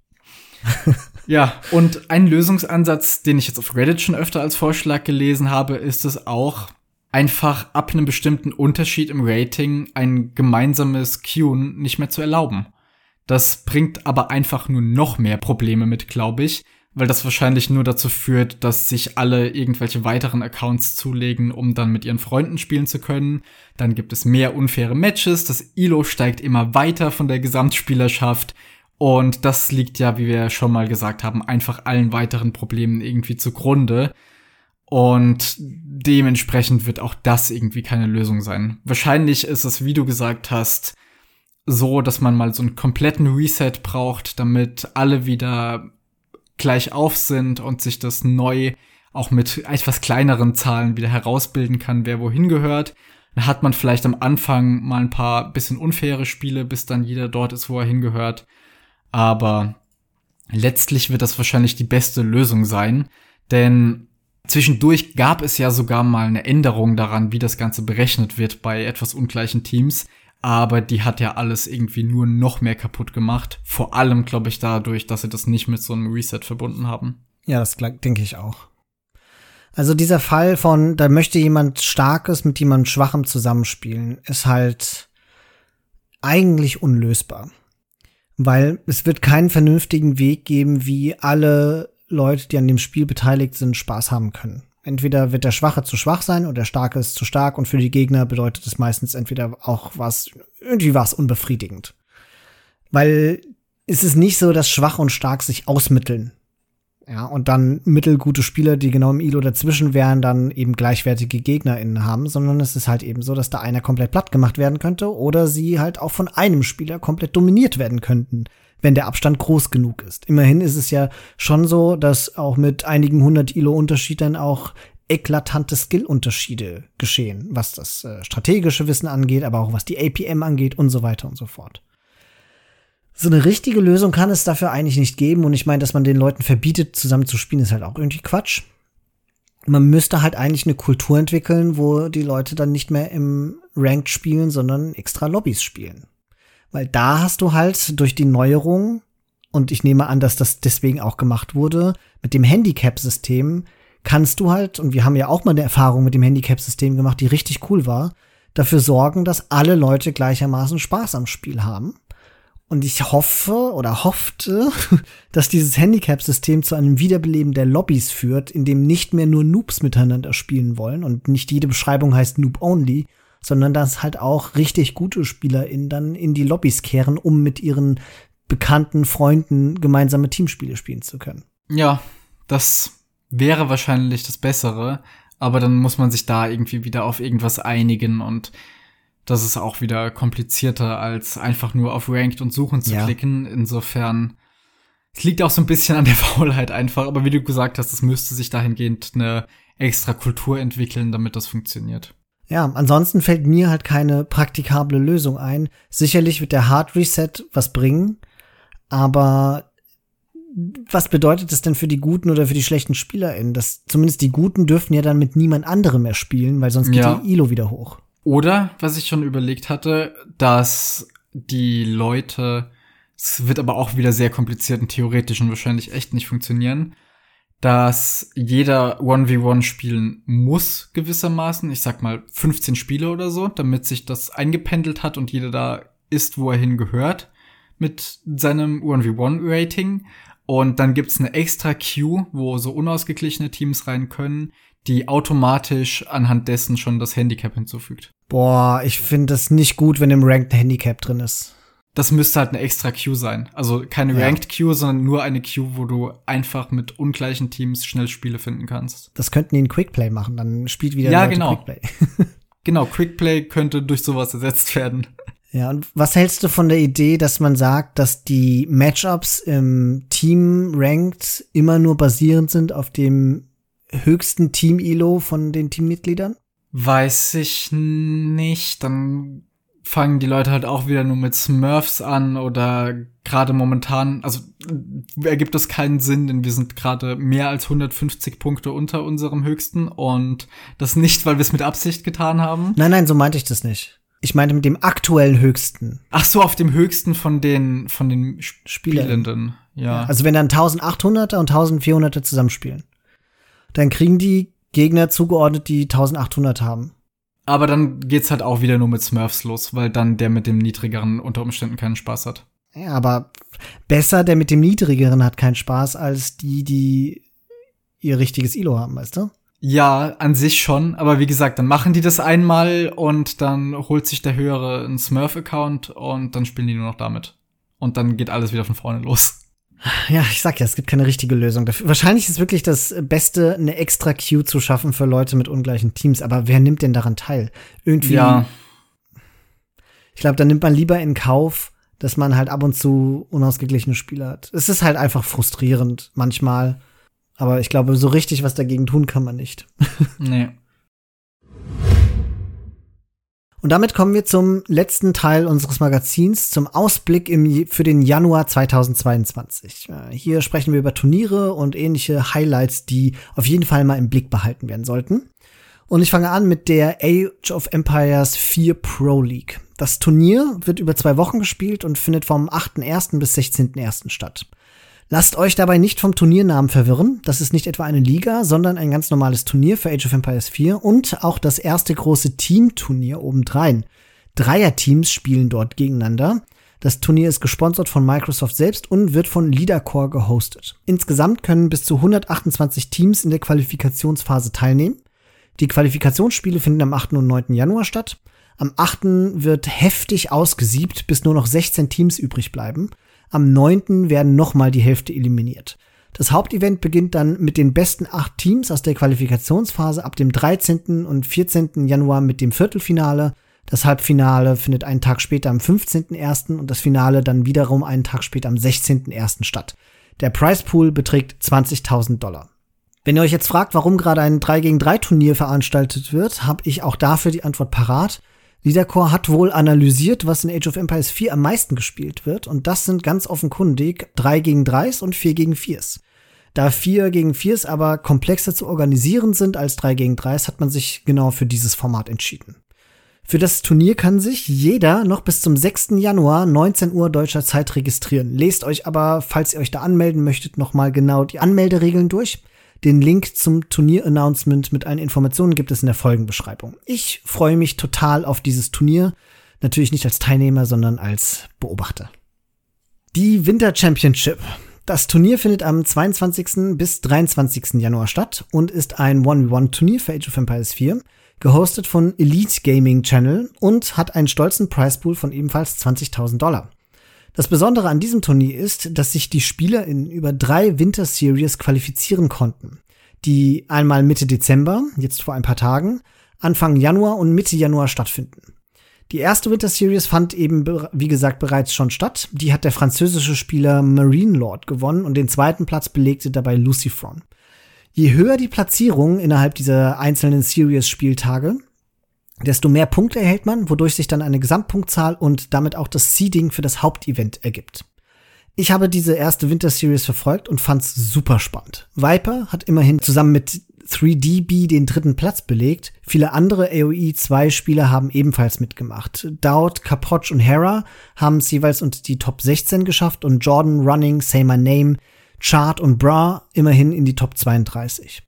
(laughs) ja, und ein Lösungsansatz, den ich jetzt auf Reddit schon öfter als Vorschlag gelesen habe, ist es auch, einfach ab einem bestimmten Unterschied im Rating ein gemeinsames Queuen nicht mehr zu erlauben. Das bringt aber einfach nur noch mehr Probleme mit, glaube ich, weil das wahrscheinlich nur dazu führt, dass sich alle irgendwelche weiteren Accounts zulegen, um dann mit ihren Freunden spielen zu können. Dann gibt es mehr unfaire Matches, das ILO steigt immer weiter von der Gesamtspielerschaft und das liegt ja, wie wir schon mal gesagt haben, einfach allen weiteren Problemen irgendwie zugrunde. Und dementsprechend wird auch das irgendwie keine Lösung sein. Wahrscheinlich ist es, wie du gesagt hast, so, dass man mal so einen kompletten Reset braucht, damit alle wieder gleich auf sind und sich das neu auch mit etwas kleineren Zahlen wieder herausbilden kann, wer wohin gehört. Dann hat man vielleicht am Anfang mal ein paar bisschen unfaire Spiele, bis dann jeder dort ist, wo er hingehört. Aber letztlich wird das wahrscheinlich die beste Lösung sein, denn zwischendurch gab es ja sogar mal eine Änderung daran, wie das Ganze berechnet wird bei etwas ungleichen Teams aber die hat ja alles irgendwie nur noch mehr kaputt gemacht. Vor allem, glaube ich, dadurch, dass sie das nicht mit so einem Reset verbunden haben. Ja, das denke ich auch. Also dieser Fall von, da möchte jemand Starkes mit jemand Schwachem zusammenspielen, ist halt eigentlich unlösbar. Weil es wird keinen vernünftigen Weg geben, wie alle Leute, die an dem Spiel beteiligt sind, Spaß haben können. Entweder wird der Schwache zu schwach sein oder der Starke ist zu stark und für die Gegner bedeutet es meistens entweder auch was, irgendwie was unbefriedigend. Weil es ist nicht so, dass schwach und stark sich ausmitteln. Ja, und dann mittelgute Spieler, die genau im ILO dazwischen wären, dann eben gleichwertige GegnerInnen haben, sondern es ist halt eben so, dass da einer komplett platt gemacht werden könnte oder sie halt auch von einem Spieler komplett dominiert werden könnten wenn der Abstand groß genug ist. Immerhin ist es ja schon so, dass auch mit einigen hundert Ilo Unterschied dann auch eklatante Skill-Unterschiede geschehen, was das äh, strategische Wissen angeht, aber auch was die APM angeht und so weiter und so fort. So eine richtige Lösung kann es dafür eigentlich nicht geben und ich meine, dass man den Leuten verbietet, zusammen zu spielen, ist halt auch irgendwie Quatsch. Man müsste halt eigentlich eine Kultur entwickeln, wo die Leute dann nicht mehr im Ranked spielen, sondern extra Lobbys spielen. Weil da hast du halt durch die Neuerung, und ich nehme an, dass das deswegen auch gemacht wurde, mit dem Handicap-System kannst du halt, und wir haben ja auch mal eine Erfahrung mit dem Handicap-System gemacht, die richtig cool war, dafür sorgen, dass alle Leute gleichermaßen Spaß am Spiel haben. Und ich hoffe oder hoffte, (laughs) dass dieses Handicap-System zu einem Wiederbeleben der Lobbys führt, in dem nicht mehr nur Noobs miteinander spielen wollen und nicht jede Beschreibung heißt Noob Only, sondern dass halt auch richtig gute SpielerInnen dann in die Lobbys kehren, um mit ihren bekannten Freunden gemeinsame Teamspiele spielen zu können. Ja, das wäre wahrscheinlich das Bessere, aber dann muss man sich da irgendwie wieder auf irgendwas einigen und das ist auch wieder komplizierter als einfach nur auf Ranked und Suchen zu ja. klicken. Insofern, es liegt auch so ein bisschen an der (laughs) Faulheit einfach, aber wie du gesagt hast, es müsste sich dahingehend eine extra Kultur entwickeln, damit das funktioniert. Ja, ansonsten fällt mir halt keine praktikable Lösung ein. Sicherlich wird der Hard Reset was bringen, aber was bedeutet das denn für die guten oder für die schlechten SpielerInnen? Das, zumindest die Guten dürfen ja dann mit niemand anderem mehr spielen, weil sonst geht ja. die ILO wieder hoch. Oder, was ich schon überlegt hatte, dass die Leute, es wird aber auch wieder sehr kompliziert und theoretisch und wahrscheinlich echt nicht funktionieren, dass jeder 1v1 spielen muss gewissermaßen. Ich sag mal 15 Spiele oder so, damit sich das eingependelt hat und jeder da ist, wo er hingehört mit seinem 1v1-Rating. Und dann gibt's eine extra Queue, wo so unausgeglichene Teams rein können, die automatisch anhand dessen schon das Handicap hinzufügt. Boah, ich finde das nicht gut, wenn im Ranked Handicap drin ist das müsste halt eine extra Queue sein. Also keine ja. Ranked Queue, sondern nur eine Queue, wo du einfach mit ungleichen Teams schnell Spiele finden kannst. Das könnten die in Quickplay machen, dann spielt wieder ja, Leute genau. Quickplay. (laughs) Genau, Quickplay könnte durch sowas ersetzt werden. Ja, und was hältst du von der Idee, dass man sagt, dass die Matchups im Team Ranked immer nur basierend sind auf dem höchsten Team-Elo von den Teammitgliedern? Weiß ich nicht. Dann fangen die Leute halt auch wieder nur mit Smurfs an oder gerade momentan, also ergibt das keinen Sinn, denn wir sind gerade mehr als 150 Punkte unter unserem höchsten und das nicht, weil wir es mit Absicht getan haben. Nein, nein, so meinte ich das nicht. Ich meinte mit dem aktuellen höchsten. Ach so, auf dem höchsten von den von den Spielenden. Ja. ja. Also wenn dann 1800er und 1400er zusammenspielen, dann kriegen die Gegner zugeordnet, die 1800 haben. Aber dann geht's halt auch wieder nur mit Smurfs los, weil dann der mit dem niedrigeren unter Umständen keinen Spaß hat. Ja, aber besser der mit dem niedrigeren hat keinen Spaß als die, die ihr richtiges Ilo haben, weißt du? Ja, an sich schon, aber wie gesagt, dann machen die das einmal und dann holt sich der höhere einen Smurf-Account und dann spielen die nur noch damit. Und dann geht alles wieder von vorne los. Ja, ich sag ja, es gibt keine richtige Lösung dafür. Wahrscheinlich ist wirklich das Beste, eine extra Queue zu schaffen für Leute mit ungleichen Teams. Aber wer nimmt denn daran teil? Irgendwie. Ja. Ich glaube, da nimmt man lieber in Kauf, dass man halt ab und zu unausgeglichene Spiele hat. Es ist halt einfach frustrierend manchmal. Aber ich glaube, so richtig was dagegen tun kann man nicht. (laughs) nee. Und damit kommen wir zum letzten Teil unseres Magazins, zum Ausblick im, für den Januar 2022. Äh, hier sprechen wir über Turniere und ähnliche Highlights, die auf jeden Fall mal im Blick behalten werden sollten. Und ich fange an mit der Age of Empires 4 Pro League. Das Turnier wird über zwei Wochen gespielt und findet vom 8.1. bis 16.1. statt. Lasst euch dabei nicht vom Turniernamen verwirren. Das ist nicht etwa eine Liga, sondern ein ganz normales Turnier für Age of Empires 4 und auch das erste große Teamturnier obendrein. Dreierteams spielen dort gegeneinander. Das Turnier ist gesponsert von Microsoft selbst und wird von LeaderCore gehostet. Insgesamt können bis zu 128 Teams in der Qualifikationsphase teilnehmen. Die Qualifikationsspiele finden am 8. und 9. Januar statt. Am 8. wird heftig ausgesiebt, bis nur noch 16 Teams übrig bleiben. Am 9. werden nochmal die Hälfte eliminiert. Das Hauptevent beginnt dann mit den besten acht Teams aus der Qualifikationsphase ab dem 13. und 14. Januar mit dem Viertelfinale. Das Halbfinale findet einen Tag später am 15.01. und das Finale dann wiederum einen Tag später am 16.01. statt. Der Price Pool beträgt 20.000 Dollar. Wenn ihr euch jetzt fragt, warum gerade ein 3 gegen 3 Turnier veranstaltet wird, habe ich auch dafür die Antwort parat. Leadercore hat wohl analysiert, was in Age of Empires 4 am meisten gespielt wird, und das sind ganz offenkundig 3 gegen 3s und 4 gegen 4s. Da 4 gegen 4s aber komplexer zu organisieren sind als 3 gegen 3s, hat man sich genau für dieses Format entschieden. Für das Turnier kann sich jeder noch bis zum 6. Januar 19 Uhr deutscher Zeit registrieren. Lest euch aber, falls ihr euch da anmelden möchtet, nochmal genau die Anmelderegeln durch. Den Link zum Turnier-Announcement mit allen Informationen gibt es in der Folgenbeschreibung. Ich freue mich total auf dieses Turnier. Natürlich nicht als Teilnehmer, sondern als Beobachter. Die Winter Championship. Das Turnier findet am 22. bis 23. Januar statt und ist ein 1v1-Turnier für Age of Empires 4, gehostet von Elite Gaming Channel und hat einen stolzen Pricepool von ebenfalls 20.000 Dollar. Das Besondere an diesem Turnier ist, dass sich die Spieler in über drei Winter Series qualifizieren konnten, die einmal Mitte Dezember, jetzt vor ein paar Tagen, Anfang Januar und Mitte Januar stattfinden. Die erste Winter Series fand eben, wie gesagt, bereits schon statt. Die hat der französische Spieler Marine Lord gewonnen und den zweiten Platz belegte dabei Lucifron. Je höher die Platzierung innerhalb dieser einzelnen Series-Spieltage, desto mehr Punkte erhält man, wodurch sich dann eine Gesamtpunktzahl und damit auch das Seeding für das Hauptevent ergibt. Ich habe diese erste Winter Series verfolgt und fand's super spannend. Viper hat immerhin zusammen mit 3DB den dritten Platz belegt. Viele andere AOE 2 Spieler haben ebenfalls mitgemacht. Dowd, Capoch und Hera haben es jeweils unter die Top 16 geschafft und Jordan, Running, Say My Name, Chart und Bra immerhin in die Top 32.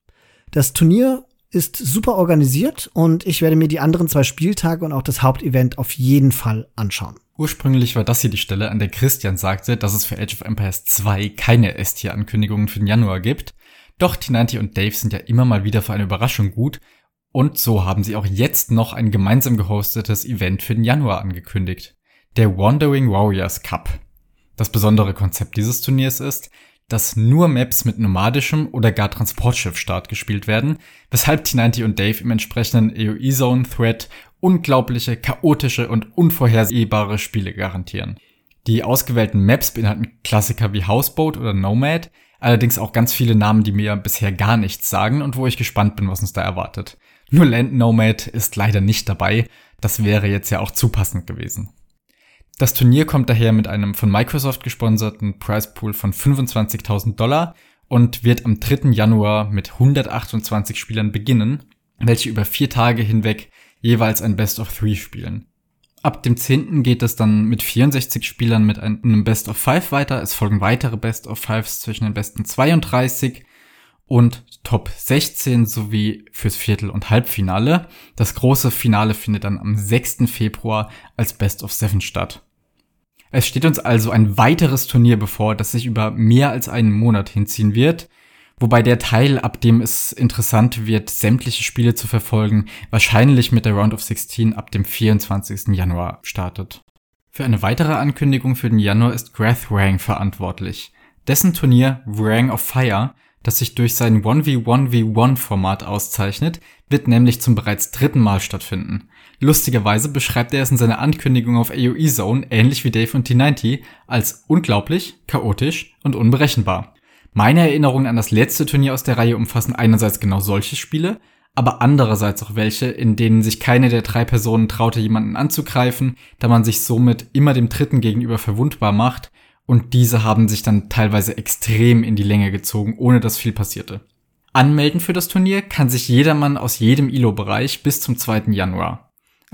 Das Turnier ist super organisiert und ich werde mir die anderen zwei Spieltage und auch das Hauptevent auf jeden Fall anschauen. Ursprünglich war das hier die Stelle, an der Christian sagte, dass es für Age of Empires 2 keine S-Tier-Ankündigungen für den Januar gibt. Doch T90 und Dave sind ja immer mal wieder für eine Überraschung gut und so haben sie auch jetzt noch ein gemeinsam gehostetes Event für den Januar angekündigt. Der Wandering Warriors Cup. Das besondere Konzept dieses Turniers ist, dass nur Maps mit nomadischem oder gar Transportschiff-Start gespielt werden, weshalb T90 und Dave im entsprechenden AOE-Zone-Thread unglaubliche, chaotische und unvorhersehbare Spiele garantieren. Die ausgewählten Maps beinhalten Klassiker wie Houseboat oder Nomad, allerdings auch ganz viele Namen, die mir bisher gar nichts sagen und wo ich gespannt bin, was uns da erwartet. Nur Land Nomad ist leider nicht dabei, das wäre jetzt ja auch zu passend gewesen. Das Turnier kommt daher mit einem von Microsoft gesponserten Prize Pool von 25.000 Dollar und wird am 3. Januar mit 128 Spielern beginnen, welche über vier Tage hinweg jeweils ein Best of Three spielen. Ab dem 10. geht es dann mit 64 Spielern mit einem Best of Five weiter. Es folgen weitere Best of Fives zwischen den besten 32 und Top 16 sowie fürs Viertel- und Halbfinale. Das große Finale findet dann am 6. Februar als Best of Seven statt. Es steht uns also ein weiteres Turnier bevor, das sich über mehr als einen Monat hinziehen wird. Wobei der Teil, ab dem es interessant wird, sämtliche Spiele zu verfolgen, wahrscheinlich mit der Round of 16 ab dem 24. Januar startet. Für eine weitere Ankündigung für den Januar ist Grath Wrang verantwortlich. Dessen Turnier Wrang of Fire, das sich durch sein 1v1v1 Format auszeichnet, wird nämlich zum bereits dritten Mal stattfinden. Lustigerweise beschreibt er es in seiner Ankündigung auf AOE Zone, ähnlich wie Dave und T90, als unglaublich, chaotisch und unberechenbar. Meine Erinnerungen an das letzte Turnier aus der Reihe umfassen einerseits genau solche Spiele, aber andererseits auch welche, in denen sich keine der drei Personen traute, jemanden anzugreifen, da man sich somit immer dem Dritten gegenüber verwundbar macht, und diese haben sich dann teilweise extrem in die Länge gezogen, ohne dass viel passierte. Anmelden für das Turnier kann sich jedermann aus jedem ILO-Bereich bis zum 2. Januar.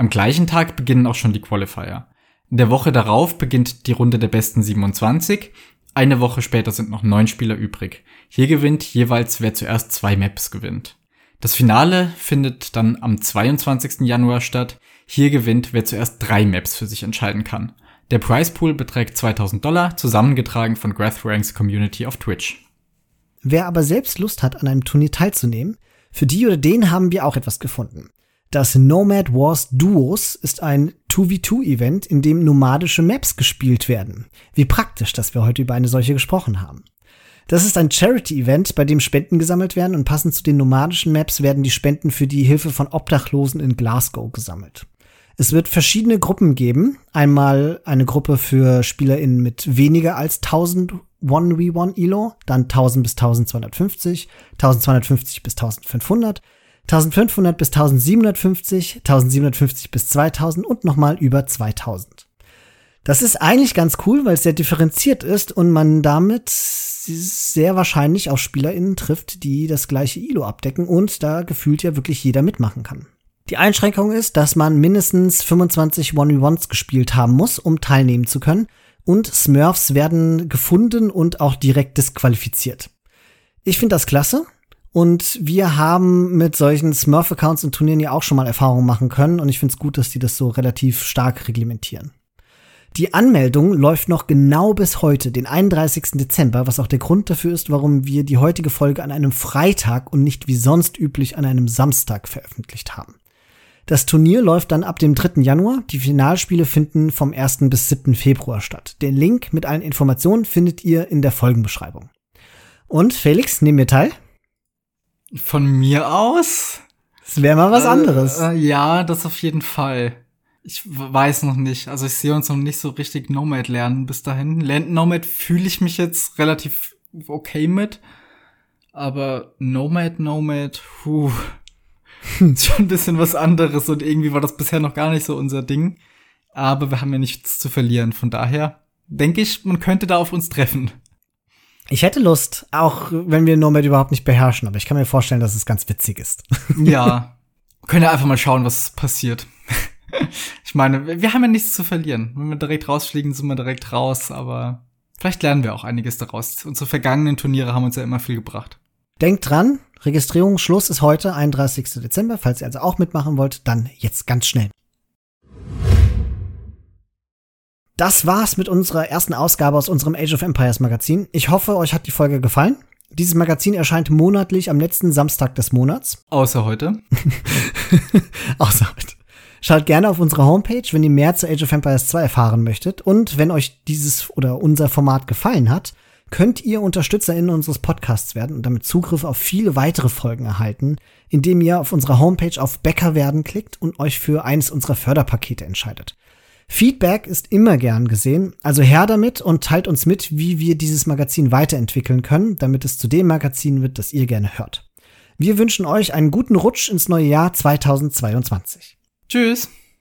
Am gleichen Tag beginnen auch schon die Qualifier. In der Woche darauf beginnt die Runde der besten 27 eine Woche später sind noch neun Spieler übrig. Hier gewinnt jeweils, wer zuerst zwei Maps gewinnt. Das Finale findet dann am 22. Januar statt. Hier gewinnt, wer zuerst drei Maps für sich entscheiden kann. Der Prize Pool beträgt 2000 Dollar, zusammengetragen von Grathranks Community auf Twitch. Wer aber selbst Lust hat, an einem Turnier teilzunehmen, für die oder den haben wir auch etwas gefunden. Das Nomad Wars Duos ist ein 2v2-Event, in dem nomadische Maps gespielt werden. Wie praktisch, dass wir heute über eine solche gesprochen haben. Das ist ein Charity-Event, bei dem Spenden gesammelt werden und passend zu den nomadischen Maps werden die Spenden für die Hilfe von Obdachlosen in Glasgow gesammelt. Es wird verschiedene Gruppen geben. Einmal eine Gruppe für SpielerInnen mit weniger als 1000 1v1 Elo, dann 1000 bis 1250, 1250 bis 1500 1500 bis 1750, 1750 bis 2000 und nochmal über 2000. Das ist eigentlich ganz cool, weil es sehr differenziert ist und man damit sehr wahrscheinlich auch SpielerInnen trifft, die das gleiche ILO abdecken und da gefühlt ja wirklich jeder mitmachen kann. Die Einschränkung ist, dass man mindestens 25 1v1s gespielt haben muss, um teilnehmen zu können und Smurfs werden gefunden und auch direkt disqualifiziert. Ich finde das klasse, und wir haben mit solchen Smurf-Accounts und Turnieren ja auch schon mal Erfahrungen machen können. Und ich finde es gut, dass die das so relativ stark reglementieren. Die Anmeldung läuft noch genau bis heute, den 31. Dezember, was auch der Grund dafür ist, warum wir die heutige Folge an einem Freitag und nicht wie sonst üblich an einem Samstag veröffentlicht haben. Das Turnier läuft dann ab dem 3. Januar. Die Finalspiele finden vom 1. bis 7. Februar statt. Den Link mit allen Informationen findet ihr in der Folgenbeschreibung. Und Felix, nehmen wir teil? Von mir aus? Das wäre mal was äh, anderes. Äh, ja, das auf jeden Fall. Ich weiß noch nicht. Also ich sehe uns noch nicht so richtig Nomad lernen bis dahin. Land Nomad fühle ich mich jetzt relativ okay mit. Aber Nomad, Nomad, puh. ist (laughs) schon ein bisschen was anderes und irgendwie war das bisher noch gar nicht so unser Ding. Aber wir haben ja nichts zu verlieren. Von daher denke ich, man könnte da auf uns treffen. Ich hätte Lust, auch wenn wir Nomad überhaupt nicht beherrschen, aber ich kann mir vorstellen, dass es ganz witzig ist. (laughs) Ja. Können ja einfach mal schauen, was passiert. (laughs) ich meine, wir haben ja nichts zu verlieren. Wenn wir direkt rausfliegen, sind wir direkt raus, aber vielleicht lernen wir auch einiges daraus. Unsere vergangenen Turniere haben uns ja immer viel gebracht. Denkt dran, Registrierungsschluss ist heute, 31. Dezember. Falls ihr also auch mitmachen wollt, dann jetzt ganz schnell. Das war's mit unserer ersten Ausgabe aus unserem Age of Empires Magazin. Ich hoffe, euch hat die Folge gefallen. Dieses Magazin erscheint monatlich am letzten Samstag des Monats. Außer heute. (laughs) Außer heute. Schaut gerne auf unsere Homepage, wenn ihr mehr zu Age of Empires 2 erfahren möchtet. Und wenn euch dieses oder unser Format gefallen hat, könnt ihr UnterstützerInnen unseres Podcasts werden und damit Zugriff auf viele weitere Folgen erhalten, indem ihr auf unserer Homepage auf Bäcker werden klickt und euch für eines unserer Förderpakete entscheidet. Feedback ist immer gern gesehen, also her damit und teilt uns mit, wie wir dieses Magazin weiterentwickeln können, damit es zu dem Magazin wird, das ihr gerne hört. Wir wünschen euch einen guten Rutsch ins neue Jahr 2022. Tschüss.